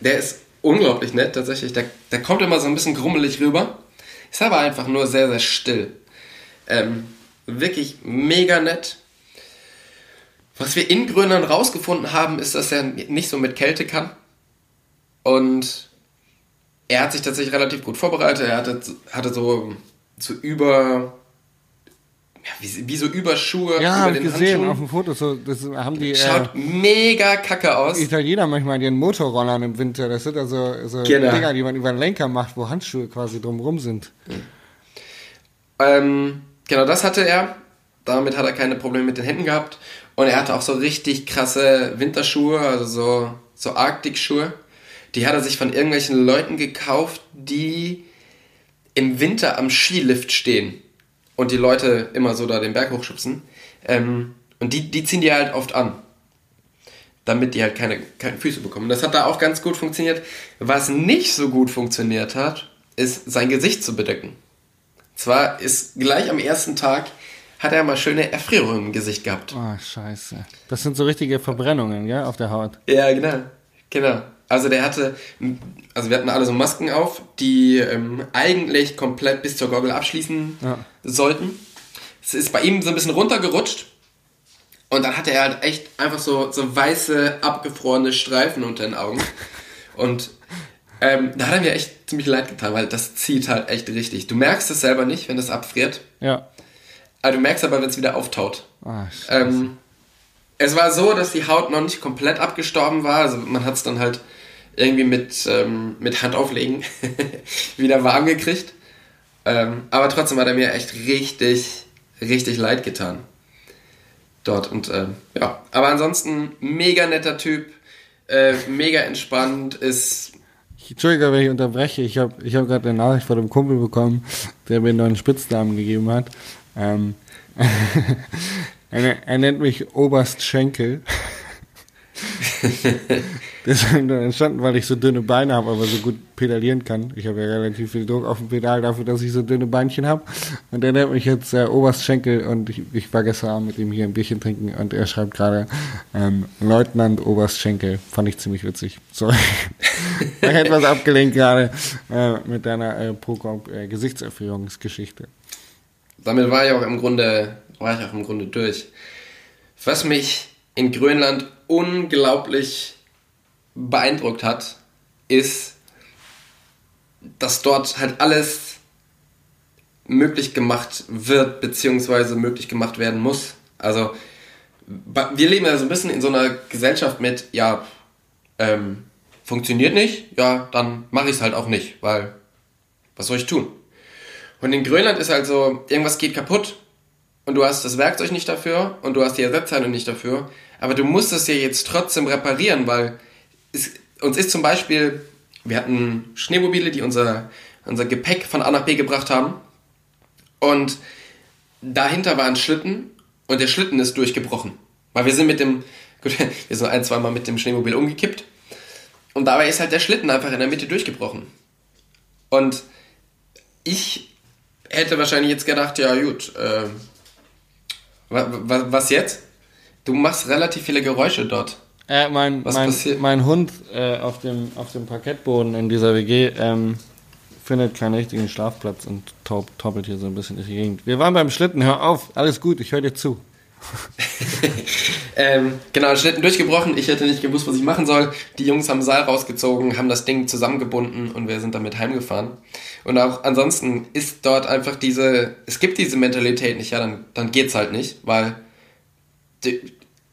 Der ist unglaublich nett, tatsächlich. Der, der kommt immer so ein bisschen grummelig rüber. Ist aber einfach nur sehr, sehr still. Ähm, wirklich mega nett. Was wir in Grönland rausgefunden haben, ist, dass er nicht so mit Kälte kann. Und er hat sich tatsächlich relativ gut vorbereitet. Er hatte, hatte so, so über. Ja, wie, wie so Überschuhe Ja, über den gesehen Handschuhen. auf dem Foto. So, das haben die äh, Schaut mega kacke aus. Italiener manchmal die Motorrollern im Winter. Das sind also so Genau. Dinger, die man über den Lenker macht, wo Handschuhe quasi drumrum sind. Ähm, genau, das hatte er. Damit hat er keine Probleme mit den Händen gehabt. Und er hatte auch so richtig krasse Winterschuhe, also so, so Arktikschuhe. Die hat er sich von irgendwelchen Leuten gekauft, die im Winter am Skilift stehen und die Leute immer so da den Berg hochschubsen. Ähm, und die, die ziehen die halt oft an, damit die halt keine, keine Füße bekommen. Das hat da auch ganz gut funktioniert. Was nicht so gut funktioniert hat, ist sein Gesicht zu bedecken. Zwar ist gleich am ersten Tag hat er mal schöne Erfrierungen im Gesicht gehabt. Oh, scheiße. Das sind so richtige Verbrennungen, gell, auf der Haut. Ja, genau. Genau. Also der hatte, also wir hatten alle so Masken auf, die ähm, eigentlich komplett bis zur Gurgel abschließen Ja. sollten. Es ist bei ihm so ein bisschen runtergerutscht. Und dann hatte er halt echt einfach so, so weiße, abgefrorene Streifen unter den Augen. (laughs) Und ähm, da hat er mir echt ziemlich leid getan, weil das zieht halt echt richtig. Du merkst es selber nicht, wenn das abfriert. Ja. Aber du merkst aber, wenn es wieder auftaut. Ah, scheiße. Ähm, es war so, dass die Haut noch nicht komplett abgestorben war. Also man hat es dann halt irgendwie mit, ähm, mit Handauflegen (laughs) wieder warm gekriegt. Ähm, aber trotzdem hat er mir echt richtig, richtig leid getan. Dort und ähm, ja. Aber ansonsten mega netter Typ, äh, mega entspannt, ist Entschuldigung, wenn ich unterbreche. Ich habe ich hab gerade eine Nachricht von einem Kumpel bekommen, der mir einen Spitznamen gegeben hat. Ähm, (laughs) er, er nennt mich Oberst Schenkel. (laughs) (laughs) Das ist nur entstanden, weil ich so dünne Beine habe, aber so gut pedalieren kann. Ich habe ja relativ viel Druck auf dem Pedal dafür, dass ich so dünne Beinchen habe. Und er nennt mich jetzt äh, Oberst Schenkel und ich, ich war gestern Abend mit ihm hier ein Bierchen trinken und er schreibt gerade ähm, Leutnant Oberst Schenkel. Fand ich ziemlich witzig. Sorry. (laughs) ich etwas abgelenkt gerade äh, mit deiner äh, Procomp äh, damit war ich auch im Grunde, war ich auch im Grunde durch. was mich in Grönland unglaublich beeindruckt hat, ist, dass dort halt alles möglich gemacht wird, beziehungsweise möglich gemacht werden muss. Also, wir leben ja so ein bisschen in so einer Gesellschaft mit, ja, ähm, funktioniert nicht, ja, dann mache ich es halt auch nicht, weil was soll ich tun? Und in Grönland ist halt so, irgendwas geht kaputt und du hast das Werkzeug nicht dafür und du hast die Ersatzteile nicht dafür, aber du musst es ja jetzt trotzdem reparieren, weil es, uns ist zum Beispiel, wir hatten Schneemobile, die unser, unser Gepäck von A nach B gebracht haben und dahinter war ein Schlitten und der Schlitten ist durchgebrochen, weil wir sind mit dem, (laughs) gut, wir sind ein, zwei Mal mit dem Schneemobil umgekippt und dabei ist halt der Schlitten einfach in der Mitte durchgebrochen. Und ich hätte wahrscheinlich jetzt gedacht, ja gut, äh, was jetzt? Du machst relativ viele Geräusche dort. Äh, mein, mein, mein Hund äh, auf, dem, auf dem Parkettboden in dieser WG ähm, findet keinen richtigen Schlafplatz und taub, hier so ein bisschen durch die Gegend. Wir waren beim Schlitten, hör auf, alles gut, ich höre dir zu. (laughs) ähm, genau, Schlitten durchgebrochen. Ich hätte nicht gewusst, was ich machen soll. Die Jungs haben Seil rausgezogen, haben das Ding zusammengebunden und wir sind damit heimgefahren. Und auch ansonsten ist dort einfach diese, es gibt diese Mentalität nicht, ja, dann, dann geht's halt nicht, weil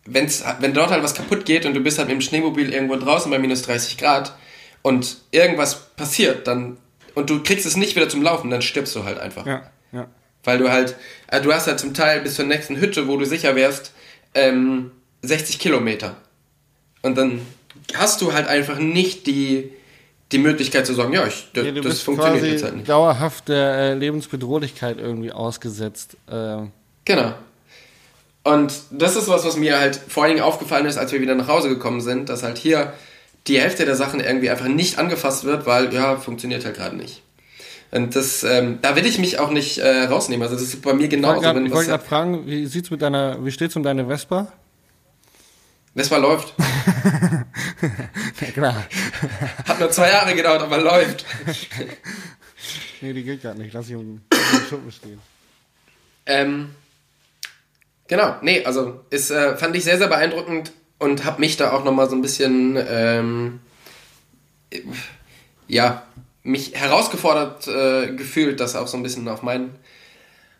wenn's, wenn dort halt was kaputt geht und du bist halt mit dem Schneemobil irgendwo draußen bei minus 30 Grad und irgendwas passiert, dann und du kriegst es nicht wieder zum Laufen, dann stirbst du halt einfach. Ja, ja. Weil du halt, also du hast halt zum Teil bis zur nächsten Hütte, wo du sicher wärst, ähm, 60 Kilometer. Und dann hast du halt einfach nicht die, die Möglichkeit zu sagen, ja, ich, das, ja, das funktioniert jetzt halt nicht. dauerhaft der äh, Lebensbedrohlichkeit irgendwie ausgesetzt. Äh. Genau. Und das ist was, was mir halt vor allen Dingen aufgefallen ist, als wir wieder nach Hause gekommen sind, dass halt hier die Hälfte der Sachen irgendwie einfach nicht angefasst wird, weil, ja, funktioniert halt gerade nicht. Und das, ähm, da will ich mich auch nicht äh, rausnehmen. Also das ist bei mir genauso. Ich wollte gerade fragen, wie sieht's mit deiner, wie steht's um deine Vespa? Vespa läuft. (laughs) ja, klar. Hat nur zwei Jahre gedauert, aber läuft. (laughs) nee, die geht gerade nicht. Lass sie um Schuppen stehen. Ähm, genau, nee, also ist, äh, fand ich sehr, sehr beeindruckend und habe mich da auch nochmal so ein bisschen, ähm, ja, mich herausgefordert äh, gefühlt, das auch so ein bisschen auf mein,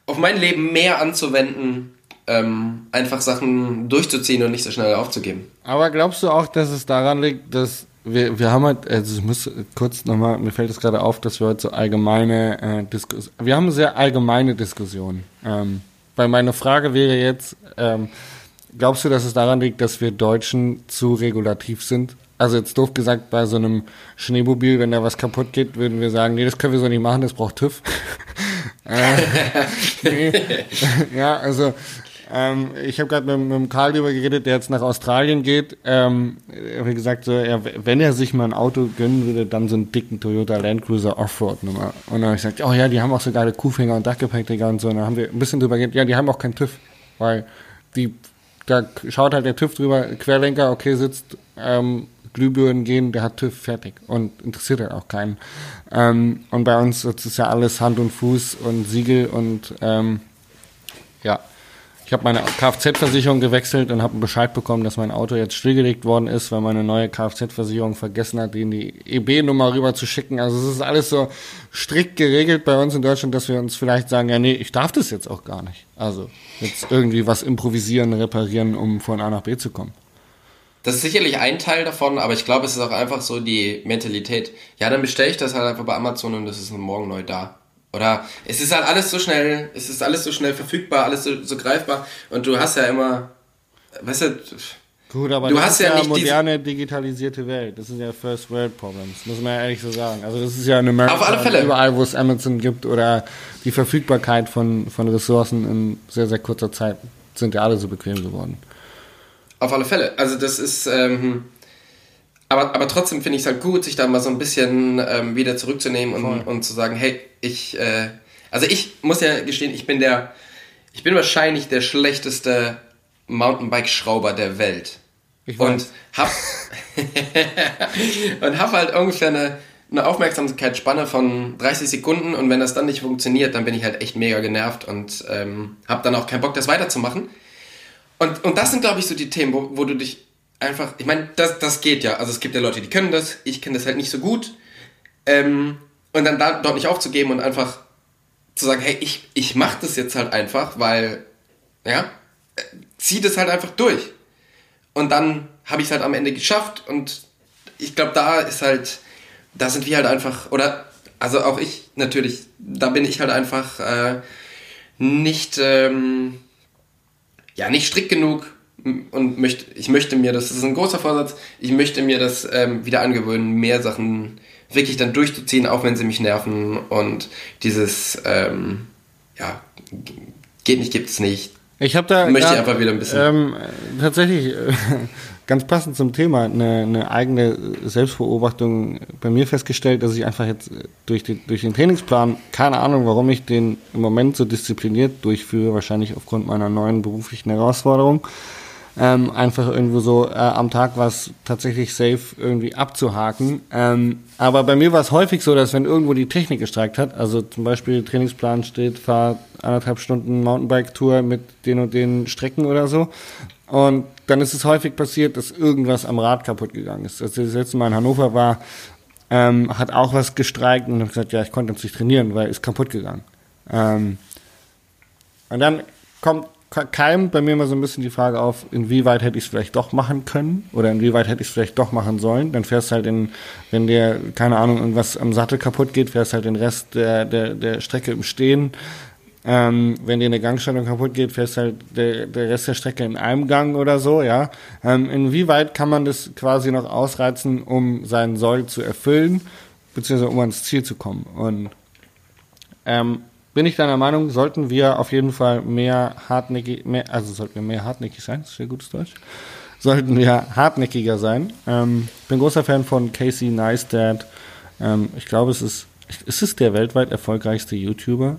auf mein Leben mehr anzuwenden, ähm, einfach Sachen durchzuziehen und nicht so schnell aufzugeben. Aber glaubst du auch, dass es daran liegt, dass wir, wir haben halt, also ich muss kurz nochmal, mir fällt es gerade auf, dass wir heute so allgemeine äh, Diskussionen, wir haben sehr allgemeine Diskussionen. Ähm, weil meine Frage wäre jetzt, ähm, glaubst du, dass es daran liegt, dass wir Deutschen zu regulativ sind? Also jetzt doof gesagt, bei so einem Schneemobil, wenn da was kaputt geht, würden wir sagen, nee, das können wir so nicht machen, das braucht TÜV. (laughs) äh, (laughs) nee. (laughs) ja, also ähm, ich habe gerade mit, mit Karl darüber geredet, der jetzt nach Australien geht. Ähm, er hat gesagt, so, er, wenn er sich mal ein Auto gönnen würde, dann so einen dicken Toyota Land Cruiser Offroad-Nummer. Und dann habe ich gesagt, oh ja, die haben auch so geile Kuhfänger und Dachgepäckträger und so. Und dann haben wir ein bisschen drüber geredet, ja, die haben auch keinen TÜV, weil die da schaut halt der TÜV drüber, Querlenker, okay, sitzt, ähm, Glühbirnen gehen, der hat TÜV fertig und interessiert halt auch keinen. Ähm, und bei uns ist ja alles Hand und Fuß und Siegel und ähm, ja. Ich habe meine Kfz-Versicherung gewechselt und habe Bescheid bekommen, dass mein Auto jetzt stillgelegt worden ist, weil meine neue Kfz-Versicherung vergessen hat, denen die EB-Nummer rüber zu schicken. Also es ist alles so strikt geregelt bei uns in Deutschland, dass wir uns vielleicht sagen, ja nee, ich darf das jetzt auch gar nicht. Also jetzt irgendwie was improvisieren, reparieren, um von A nach B zu kommen. Das ist sicherlich ein Teil davon, aber ich glaube, es ist auch einfach so die Mentalität. Ja, dann bestelle ich das halt einfach bei Amazon und das ist morgen neu da. Oder es ist halt alles so schnell, es ist alles so schnell verfügbar, alles so, so greifbar und du hast ja immer, weißt du, Gut, aber du das hast ist ja, ja moderne digitalisierte Welt. Das sind ja First World Problems, muss man ja ehrlich so sagen. Also das ist ja in Amerika Auf alle Fälle. überall, wo es Amazon gibt oder die Verfügbarkeit von, von Ressourcen in sehr, sehr kurzer Zeit sind ja alle so bequem geworden. Auf alle Fälle. Also das ist, ähm, aber, aber trotzdem finde ich es halt gut, sich da mal so ein bisschen ähm, wieder zurückzunehmen und, und zu sagen, hey, ich, äh, also ich muss ja gestehen, ich bin der, ich bin wahrscheinlich der schlechteste Mountainbike-Schrauber der Welt. Ich und hab, (laughs) und hab halt ungefähr eine, eine Aufmerksamkeitsspanne von 30 Sekunden und wenn das dann nicht funktioniert, dann bin ich halt echt mega genervt und ähm, hab dann auch keinen Bock, das weiterzumachen. Und, und das sind, glaube ich, so die Themen, wo, wo du dich einfach, ich meine, das, das geht ja. Also es gibt ja Leute, die können das, ich kenne das halt nicht so gut. Ähm, und dann da, dort nicht aufzugeben und einfach zu sagen, hey, ich, ich mache das jetzt halt einfach, weil, ja, äh, zieh das halt einfach durch. Und dann habe ich es halt am Ende geschafft und ich glaube, da ist halt, da sind wir halt einfach, oder, also auch ich natürlich, da bin ich halt einfach äh, nicht, ähm, ja, nicht strikt genug und möchte, ich möchte mir, das ist ein großer Vorsatz, ich möchte mir das ähm, wieder angewöhnen, mehr Sachen wirklich dann durchzuziehen, auch wenn sie mich nerven und dieses, ähm, ja, geht nicht, gibt es nicht. Ich habe da möchte ich einfach wieder ein bisschen. Ähm, tatsächlich äh, (laughs) ganz passend zum Thema eine, eine eigene Selbstbeobachtung bei mir festgestellt, dass ich einfach jetzt durch, die, durch den Trainingsplan keine Ahnung, warum ich den im Moment so diszipliniert durchführe, wahrscheinlich aufgrund meiner neuen beruflichen Herausforderung ähm, einfach irgendwo so äh, am Tag was tatsächlich safe irgendwie abzuhaken. Ähm, aber bei mir war es häufig so, dass wenn irgendwo die Technik gestreikt hat, also zum Beispiel Trainingsplan steht, fahr anderthalb Stunden Mountainbike-Tour mit den und den Strecken oder so. Und dann ist es häufig passiert, dass irgendwas am Rad kaputt gegangen ist. Als ich das letzte Mal in Hannover war, ähm, hat auch was gestreikt und hat gesagt, ja, ich konnte jetzt nicht trainieren, weil ist kaputt gegangen. Ähm, und dann kommt keimt bei mir mal so ein bisschen die Frage auf, inwieweit hätte ich es vielleicht doch machen können oder inwieweit hätte ich es vielleicht doch machen sollen. Dann fährst halt in, wenn dir, keine Ahnung, irgendwas am Sattel kaputt geht, fährst halt den Rest der, der, der Strecke im Stehen. Ähm, wenn dir eine Gangstellung kaputt geht, fährst halt der, der Rest der Strecke in einem Gang oder so, ja. Ähm, inwieweit kann man das quasi noch ausreizen, um seinen Soll zu erfüllen, beziehungsweise um ans Ziel zu kommen? Und ähm, bin ich deiner Meinung, sollten wir auf jeden Fall mehr hartnäckig, mehr, also sollten wir mehr hartnäckig sein, das ist ja gutes Deutsch, sollten wir hartnäckiger sein. Ähm, bin großer Fan von Casey Neistat. Ähm, ich glaube, es ist, ist es der weltweit erfolgreichste YouTuber?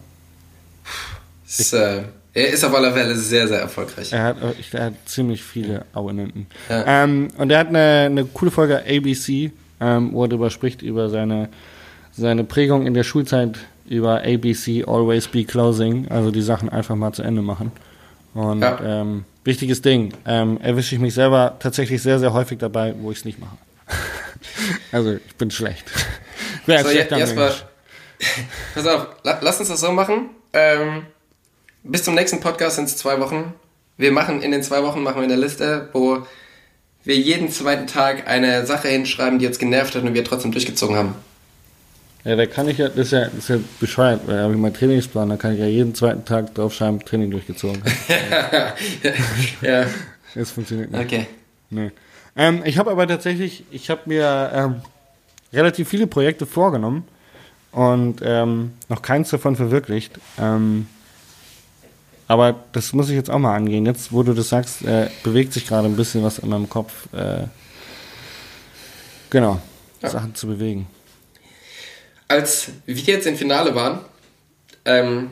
Ist, äh, er ist auf aller Fälle sehr, sehr erfolgreich. Er hat, er hat ziemlich viele Abonnenten. Ja. Ähm, und er hat eine, eine coole Folge ABC, ähm, wo er darüber spricht, über seine, seine Prägung in der Schulzeit über ABC Always Be Closing, also die Sachen einfach mal zu Ende machen. Und ja. ähm, wichtiges Ding, ähm, erwische ich mich selber tatsächlich sehr, sehr häufig dabei, wo ich es nicht mache. (laughs) also ich bin schlecht. (laughs) so, schlecht erstmal, (laughs) pass auf, la, lass uns das so machen. Ähm, bis zum nächsten Podcast sind es zwei Wochen. Wir machen in den zwei Wochen machen wir eine Liste, wo wir jeden zweiten Tag eine Sache hinschreiben, die uns genervt hat und wir trotzdem durchgezogen haben. Ja, da kann ich ja, das ist ja, das ist ja bescheuert, weil da habe ich meinen Trainingsplan, da kann ich ja jeden zweiten Tag draufschreiben, Training durchgezogen. (laughs) ja. Das funktioniert nicht. Okay. Nee. Ähm, ich habe aber tatsächlich, ich habe mir ähm, relativ viele Projekte vorgenommen und ähm, noch keins davon verwirklicht. Ähm, aber das muss ich jetzt auch mal angehen. Jetzt, wo du das sagst, äh, bewegt sich gerade ein bisschen was in meinem Kopf. Äh, genau, ja. Sachen zu bewegen als wir jetzt im Finale waren, ähm,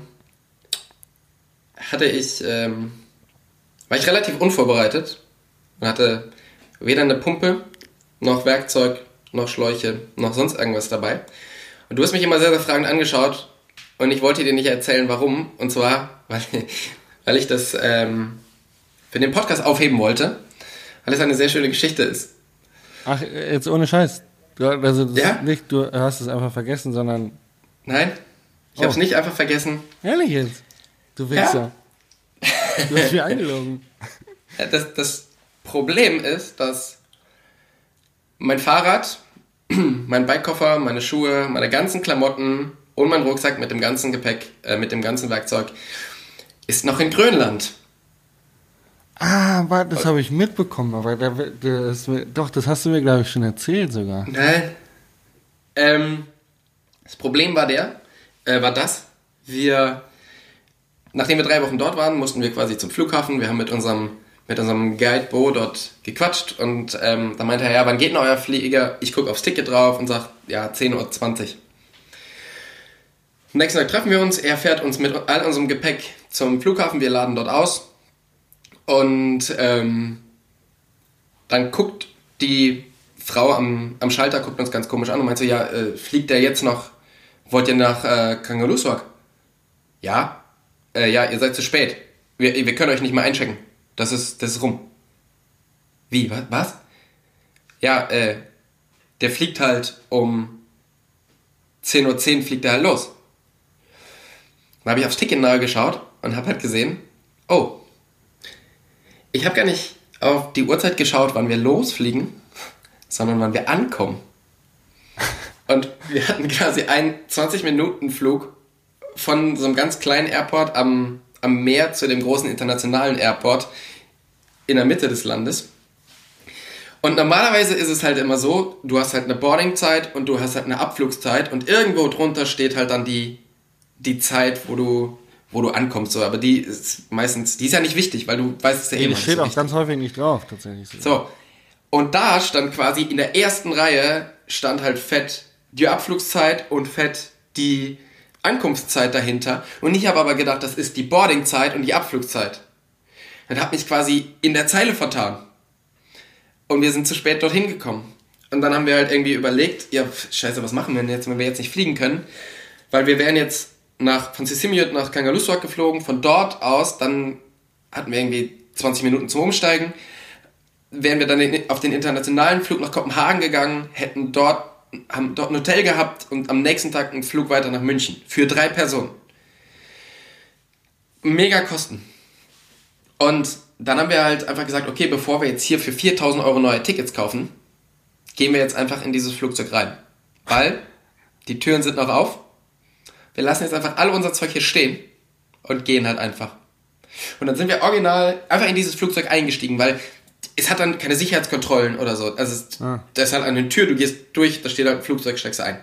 hatte ich, ähm, war ich relativ unvorbereitet und hatte weder eine Pumpe, noch Werkzeug, noch Schläuche, noch sonst irgendwas dabei. Und du hast mich immer sehr, sehr fragend angeschaut und ich wollte dir nicht erzählen, warum. Und zwar, (laughs) weil, weil ich das ähm, für den Podcast aufheben wollte, weil es eine sehr schöne Geschichte ist. Ach, jetzt ohne Scheiß. Du, also ja? nicht, du hast es einfach vergessen, sondern. Nein, ich oh. habe es nicht einfach vergessen. Ehrlich jetzt? Du Wichser. Ja. Du hast mich (laughs) angelogen. Das, das Problem ist, dass mein Fahrrad, (clears throat) mein Bikekoffer, meine Schuhe, meine ganzen Klamotten und mein Rucksack mit dem ganzen Gepäck, äh, mit dem ganzen Werkzeug ist noch in Grönland. Ah, warte, das habe ich mitbekommen, aber da, das, doch, das hast du mir, glaube ich, schon erzählt sogar. Nein. Ähm, das Problem war der, äh, war das, wir, nachdem wir drei Wochen dort waren, mussten wir quasi zum Flughafen. Wir haben mit unserem, mit unserem Guide Bo dort gequatscht und ähm, da meinte er, ja, wann geht denn euer Flieger? Ich gucke aufs Ticket drauf und sage, ja, 10.20 Uhr. Am nächsten Tag treffen wir uns, er fährt uns mit all unserem Gepäck zum Flughafen, wir laden dort aus und ähm, dann guckt die Frau am, am Schalter, guckt uns ganz komisch an und meint so, ja, äh, fliegt der jetzt noch, wollt ihr nach äh, Kangaluswak? Ja, äh, ja, ihr seid zu spät. Wir, wir können euch nicht mal einchecken. Das ist, das ist rum. Wie, was? was? Ja, äh, der fliegt halt um 10.10 Uhr .10 fliegt er halt los. Dann habe ich aufs Ticket nahe geschaut und habe halt gesehen, oh, ich habe gar nicht auf die Uhrzeit geschaut, wann wir losfliegen, sondern wann wir ankommen. Und wir hatten quasi einen 20-Minuten-Flug von so einem ganz kleinen Airport am, am Meer zu dem großen internationalen Airport in der Mitte des Landes. Und normalerweise ist es halt immer so, du hast halt eine Boardingzeit und du hast halt eine Abflugszeit und irgendwo drunter steht halt dann die, die Zeit, wo du, wo du ankommst. So. Aber die ist meistens, die ist ja nicht wichtig, weil du weißt es ja eh Die nicht. steht so auch wichtig. ganz häufig nicht drauf, tatsächlich. So. Und da stand quasi in der ersten Reihe stand halt fett die Abflugszeit und fett die Ankunftszeit dahinter. Und ich habe aber gedacht, das ist die Boardingzeit und die Abflugzeit. Dann habe mich quasi in der Zeile vertan. Und wir sind zu spät dorthin gekommen. Und dann haben wir halt irgendwie überlegt, ja, scheiße, was machen wir denn jetzt, wenn wir jetzt nicht fliegen können? Weil wir wären jetzt nach, von nach Kangalussuaq geflogen. Von dort aus, dann hatten wir irgendwie 20 Minuten zum Umsteigen. Wären wir dann auf den internationalen Flug nach Kopenhagen gegangen, hätten dort, haben dort ein Hotel gehabt und am nächsten Tag einen Flug weiter nach München. Für drei Personen. Mega Kosten. Und dann haben wir halt einfach gesagt, okay, bevor wir jetzt hier für 4000 Euro neue Tickets kaufen, gehen wir jetzt einfach in dieses Flugzeug rein. Weil die Türen sind noch auf. Wir lassen jetzt einfach all unser Zeug hier stehen und gehen halt einfach. Und dann sind wir original einfach in dieses Flugzeug eingestiegen, weil es hat dann keine Sicherheitskontrollen oder so. Also es, Ah. da ist halt eine Tür, du gehst durch, da steht halt ein Flugzeug, steigst ein.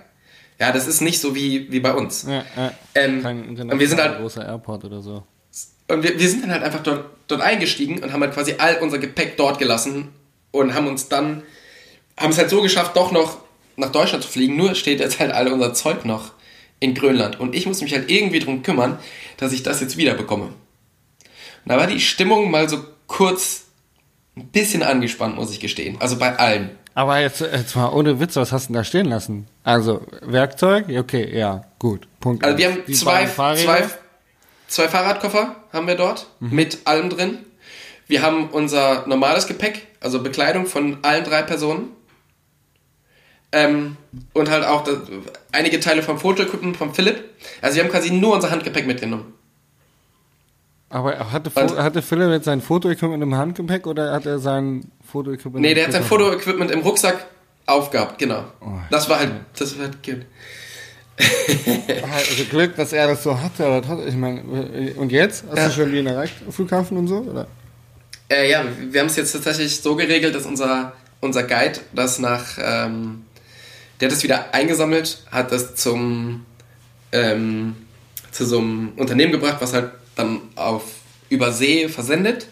Ja, das ist nicht so wie, wie bei uns. Ja, ja. Ähm, Kein und wir sind halt großer Airport oder so. und wir, wir sind dann halt einfach dort, dort eingestiegen und haben halt quasi all unser Gepäck dort gelassen und haben uns dann, haben es halt so geschafft, doch noch nach Deutschland zu fliegen. Nur steht jetzt halt all unser Zeug noch in Grönland. Und ich muss mich halt irgendwie drum kümmern, dass ich das jetzt wieder bekomme. Und da war die Stimmung mal so kurz ein bisschen angespannt, muss ich gestehen. Also bei allen. Aber jetzt, jetzt mal ohne Witz, was hast du denn da stehen lassen? Also, Werkzeug? Okay, ja, gut. Punkt. Also wir haben Die zwei, zwei, zwei Fahrradkoffer haben wir dort mit allem drin. Wir haben unser normales Gepäck, also Bekleidung von allen drei Personen. Ähm, und halt auch das, einige Teile vom Fotoequipment von Philipp. Also wir haben quasi nur unser Handgepäck mitgenommen. Aber hatte, Und- hatte Philipp jetzt sein Fotoequipment im Handgepäck oder hat er sein Fotoequipment Nee, der hat sein? Fotoequipment im Rucksack aufgehabt, genau. Oh, das war halt, das war halt gut. Also Glück, dass er das so hatte. aber trotzdem, Ich meine, und jetzt? Hast Ja. du schon Wien erreicht, Flughafen und so? Oder? Äh, ja, wir haben es jetzt tatsächlich so geregelt, dass unser, unser Guide das nach, ähm, der hat das wieder eingesammelt, hat das zum, ähm, zu so einem Unternehmen gebracht, was halt dann auf über See versendet.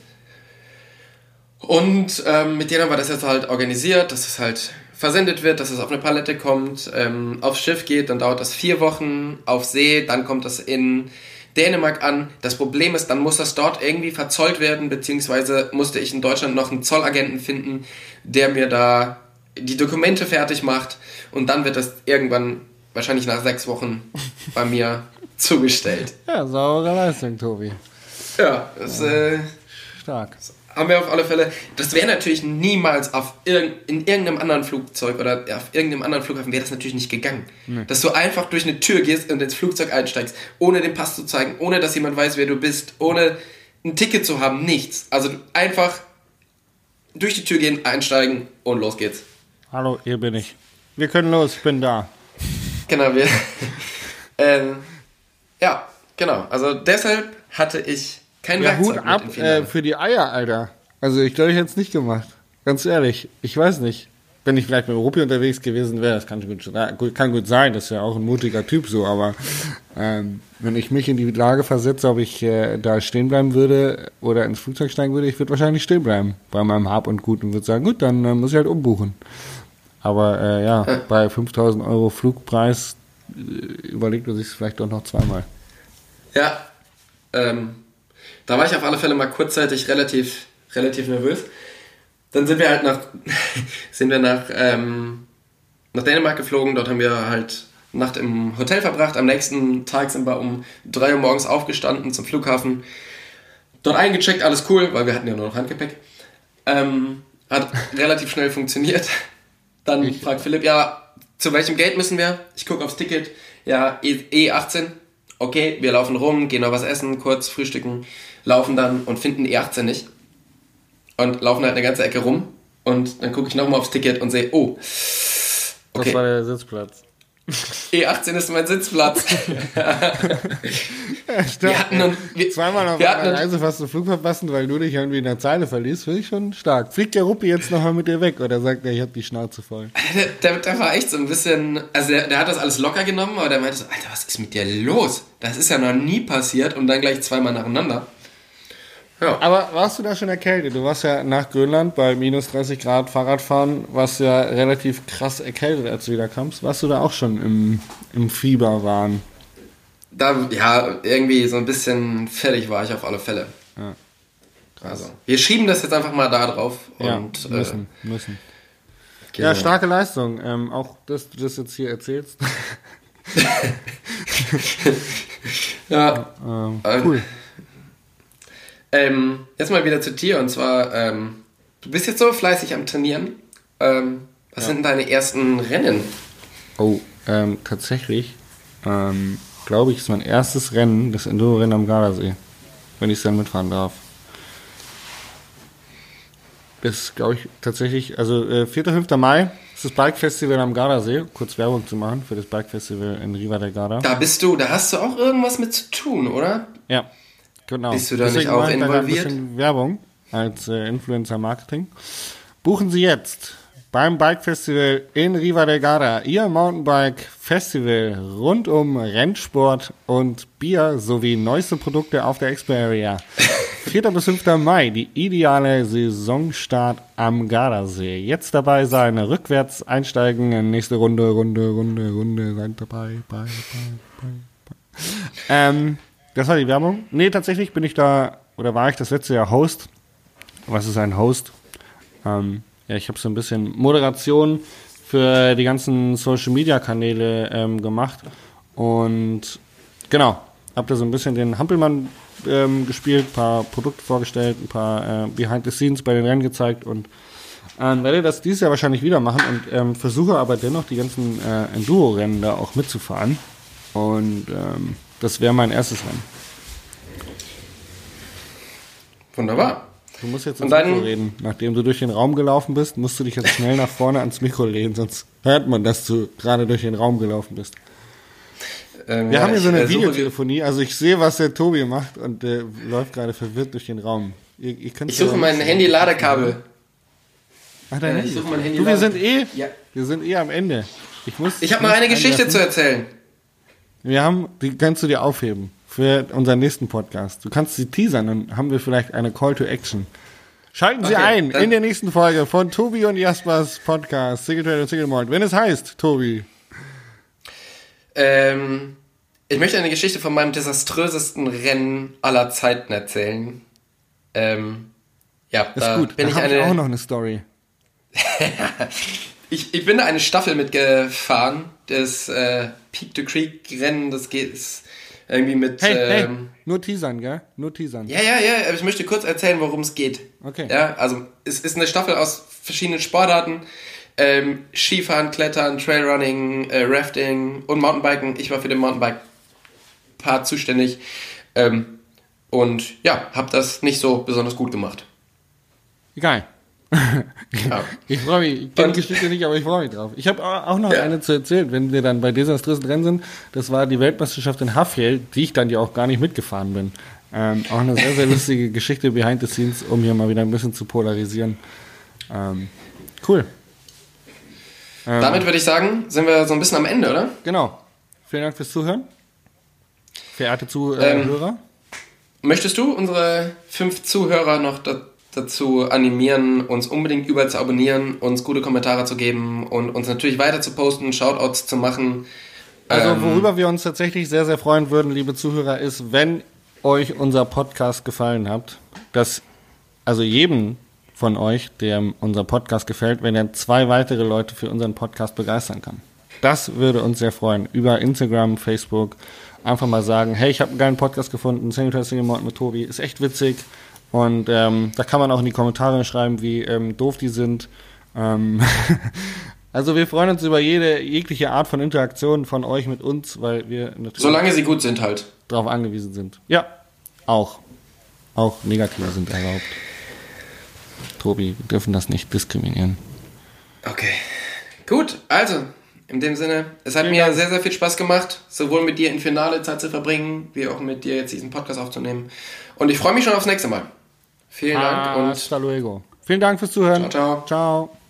Und ähm, mit denen wir das jetzt halt organisiert, dass es halt versendet wird, dass es auf eine Palette kommt, ähm, aufs Schiff geht, dann dauert das vier Wochen auf See, dann kommt das in Dänemark an. Das Problem ist, dann muss das dort irgendwie verzollt werden, beziehungsweise musste ich in Deutschland noch einen Zollagenten finden, der mir da die Dokumente fertig macht und dann wird das irgendwann, wahrscheinlich nach sechs Wochen, bei (laughs) mir zugestellt. Ja, saubere Leistung, Tobi. Ja, das äh, Stark. haben wir auf alle Fälle. Das wäre natürlich niemals auf irgend, in irgendeinem anderen Flugzeug oder auf irgendeinem anderen Flughafen wäre das natürlich nicht gegangen. Dass du einfach durch eine Tür gehst und ins Flugzeug einsteigst, ohne den Pass zu zeigen, ohne dass jemand weiß, wer du bist, ohne ein Ticket zu haben, nichts. Also einfach durch die Tür gehen, einsteigen und los geht's. Hallo, hier bin ich. Wir können los, ich bin da. Genau, wir. (laughs) ähm, ja, genau. Also deshalb hatte ich kein Ja, Werkzeug Hut mit ab äh, für die Eier, Alter. Also ich glaube, ich hätte es nicht gemacht. Ganz ehrlich, ich weiß nicht. Wenn ich vielleicht mit Ruppi unterwegs gewesen wäre, das kann gut, gut- kann gut sein, das ist ja auch ein mutiger Typ so, aber ähm, wenn ich mich in die Lage versetze, ob ich äh, da stehen bleiben würde oder ins Flugzeug steigen würde, ich würde wahrscheinlich stehen bleiben bei meinem Hab und Gut und würde sagen, gut, dann äh, muss ich halt umbuchen. Aber äh, ja, (laughs) bei 5000 Euro Flugpreis äh, überlegt man sich vielleicht doch noch zweimal. Ja, ähm, da war ich auf alle Fälle mal kurzzeitig relativ, relativ nervös. Dann sind wir halt nach, (laughs) sind wir nach, ähm, nach Dänemark geflogen. Dort haben wir halt Nacht im Hotel verbracht. Am nächsten Tag sind wir um 3 Uhr morgens aufgestanden zum Flughafen. dort eingecheckt, alles cool, weil wir hatten ja nur noch Handgepäck. Ähm, hat (laughs) relativ schnell funktioniert. Dann ich. fragt Philipp, ja, zu welchem Gate müssen wir? Ich gucke aufs Ticket. Ja, E18. E okay, wir laufen rum, gehen noch was essen, kurz frühstücken, laufen dann und finden E18 nicht. Und laufen halt eine ganze Ecke rum. Und dann gucke ich nochmal aufs Ticket und sehe, oh. Okay. Das war der Sitzplatz. E18 ist mein Sitzplatz. ja, (laughs) wir hatten und, wir, Zweimal auf einer Reise fast den Flug verpassen, weil du dich irgendwie in der Zeile verliest, finde ich schon stark. Fliegt der Ruppi jetzt nochmal mit dir weg oder sagt er, ich habe die Schnauze voll? Der, der, der, war echt so ein bisschen, also der, der, hat das alles locker genommen, aber der meinte so, Alter, was ist mit dir los? Das ist ja noch nie passiert und dann gleich zweimal nacheinander. Ja. Aber warst du da schon erkältet? Du warst ja nach Grönland bei minus 30 Grad Fahrradfahren, warst ja relativ krass erkältet, als du wieder kamst. Warst du da auch schon im, im Fieberwahn? Da, ja, irgendwie so ein bisschen fertig war ich auf alle Fälle. Ja. Krass. Also, wir schieben das jetzt einfach mal da drauf. Ja, und, müssen, äh, müssen. Genau. Ja, starke Leistung. Ähm, auch, dass du das jetzt hier erzählst. (laughs) (laughs) ja. Ähm, cool. Ähm, jetzt mal wieder zu dir und zwar, ähm, du bist jetzt so fleißig am Trainieren. Ähm, was ja. sind deine ersten Rennen? Oh, ähm, tatsächlich, ähm, glaube ich, ist mein erstes Rennen das Enduro-Rennen am Gardasee, wenn ich es dann mitfahren darf. Das glaube ich tatsächlich, also äh, 4. 5. Mai ist das Bike Festival am Gardasee. Kurz Werbung zu machen für das Bike Festival in Riva del Garda. Da bist du, da hast du auch irgendwas mit zu tun, oder? Ja, Genau. Bist du da Deswegen nicht auch involviert? Ein bisschen Werbung als äh, Influencer Marketing. Buchen Sie jetzt beim Bike Festival in Riva del Garda Ihr Mountainbike Festival rund um Rennsport und Bier sowie neueste Produkte auf der Expo Area. (laughs) 4. bis 5. Mai, die ideale Saisonstart am Gardasee. Jetzt dabei sein, rückwärts einsteigen, nächste Runde, Runde, Runde, Runde, seid dabei, bei, bei, bei, bei. Ähm, das war die Werbung. Nee, tatsächlich bin ich da, oder war ich das letzte Jahr Host. Was ist ein Host? Ähm, ja, ich habe so ein bisschen Moderation für die ganzen Social Media Kanäle ähm, gemacht. Und genau, habe da so ein bisschen den Hampelmann ähm, gespielt, ein paar Produkte vorgestellt, ein paar äh, Behind the Scenes bei den Rennen gezeigt und ähm, werde das dieses Jahr wahrscheinlich wieder machen und ähm, versuche aber dennoch die ganzen äh, Enduro-Rennen da auch mitzufahren. Und ähm, das wäre mein erstes Rennen. Wunderbar. Du musst jetzt ins Mikro reden. Nachdem du durch den Raum gelaufen bist, musst du dich jetzt schnell nach vorne ans Mikro lehnen, sonst hört man, dass du gerade durch den Raum gelaufen bist. Ähm, Wir ja, haben hier so eine Videotelefonie, also ich sehe, was der Tobi macht und der läuft gerade verwirrt durch den Raum. Ihr, ihr ich suche mein Handy-Ladekabel. Ach, dein äh, Handy? Ich suche mein Handy du, wir sind eh, ja. wir sind eh am Ende. Ich muss. Ich habe mal eine Geschichte zu erzählen. Wir haben, die kannst du dir aufheben für unseren nächsten Podcast. Du kannst sie teasern, dann haben wir vielleicht eine Call to Action. Schalten Sie okay, ein in der nächsten Folge von Tobi und Jaspers Podcast Single Trade und Single Malt. Wenn es heißt, Tobi. Ähm, ich möchte eine Geschichte von meinem desaströsesten Rennen aller Zeiten erzählen. Ähm, ja, das ist gut. Bin da ich eine... ich auch noch eine Story. (laughs) ich, ich bin da eine Staffel mitgefahren das äh, Peak to Creek Rennen, das geht ist irgendwie mit. Hey, ähm, hey, nur teasern, gell? Nur teasern. Ja, ja, ja, ich möchte kurz erzählen, worum es geht. Okay. Ja, also es ist eine Staffel aus verschiedenen Sportarten. Ähm, Skifahren, Klettern, Trailrunning, äh, Rafting und Mountainbiken. Ich war für den Mountainbike-Part zuständig. Ähm, und ja, habe das nicht so besonders gut gemacht. Egal. Ja. Ich freue mich. Ich kenne die Geschichte nicht, aber ich freue mich drauf. Ich habe auch noch ja. eine zu erzählen, wenn wir dann bei desaströsen drin sind. Das war die Weltmeisterschaft in Hafjell, die ich dann ja auch gar nicht mitgefahren bin. Ähm, auch eine sehr, sehr lustige Geschichte behind the scenes, um hier mal wieder ein bisschen zu polarisieren. Ähm, cool. Ähm, Damit würde ich sagen, sind wir so ein bisschen am Ende, oder? Genau. Vielen Dank fürs Zuhören. Verehrte Zuhörer. Ähm, möchtest du unsere fünf Zuhörer noch dazu dazu animieren, uns unbedingt überall zu abonnieren, uns gute Kommentare zu geben und uns natürlich weiter zu posten, Shoutouts zu machen. Also ähm, worüber wir uns tatsächlich sehr, sehr freuen würden, liebe Zuhörer, ist, wenn euch unser Podcast gefallen hat, dass also jedem von euch, der unser Podcast gefällt, wenn er zwei weitere Leute für unseren Podcast begeistern kann. Das würde uns sehr freuen. Über Instagram, Facebook einfach mal sagen, hey, ich habe einen geilen Podcast gefunden, Single Trail Single Mode mit Tobi, ist echt witzig. Und ähm, da kann man auch in die Kommentare schreiben, wie ähm, doof die sind. Ähm (laughs) also wir freuen uns über jede jegliche Art von Interaktion von euch mit uns, weil wir natürlich solange sie gut sind halt darauf angewiesen sind. Ja, auch auch negative sind erlaubt. Tobi, wir dürfen das nicht diskriminieren. Okay. Gut, also in dem Sinne, es hat Vielen mir sehr, sehr viel Spaß gemacht, sowohl mit dir in Finale Zeit zu verbringen, wie auch mit dir jetzt diesen Podcast aufzunehmen. Und ich freue mich schon aufs nächste Mal. Vielen Dank und. Hasta luego. Vielen Dank fürs Zuhören. Ciao, ciao. Ciao.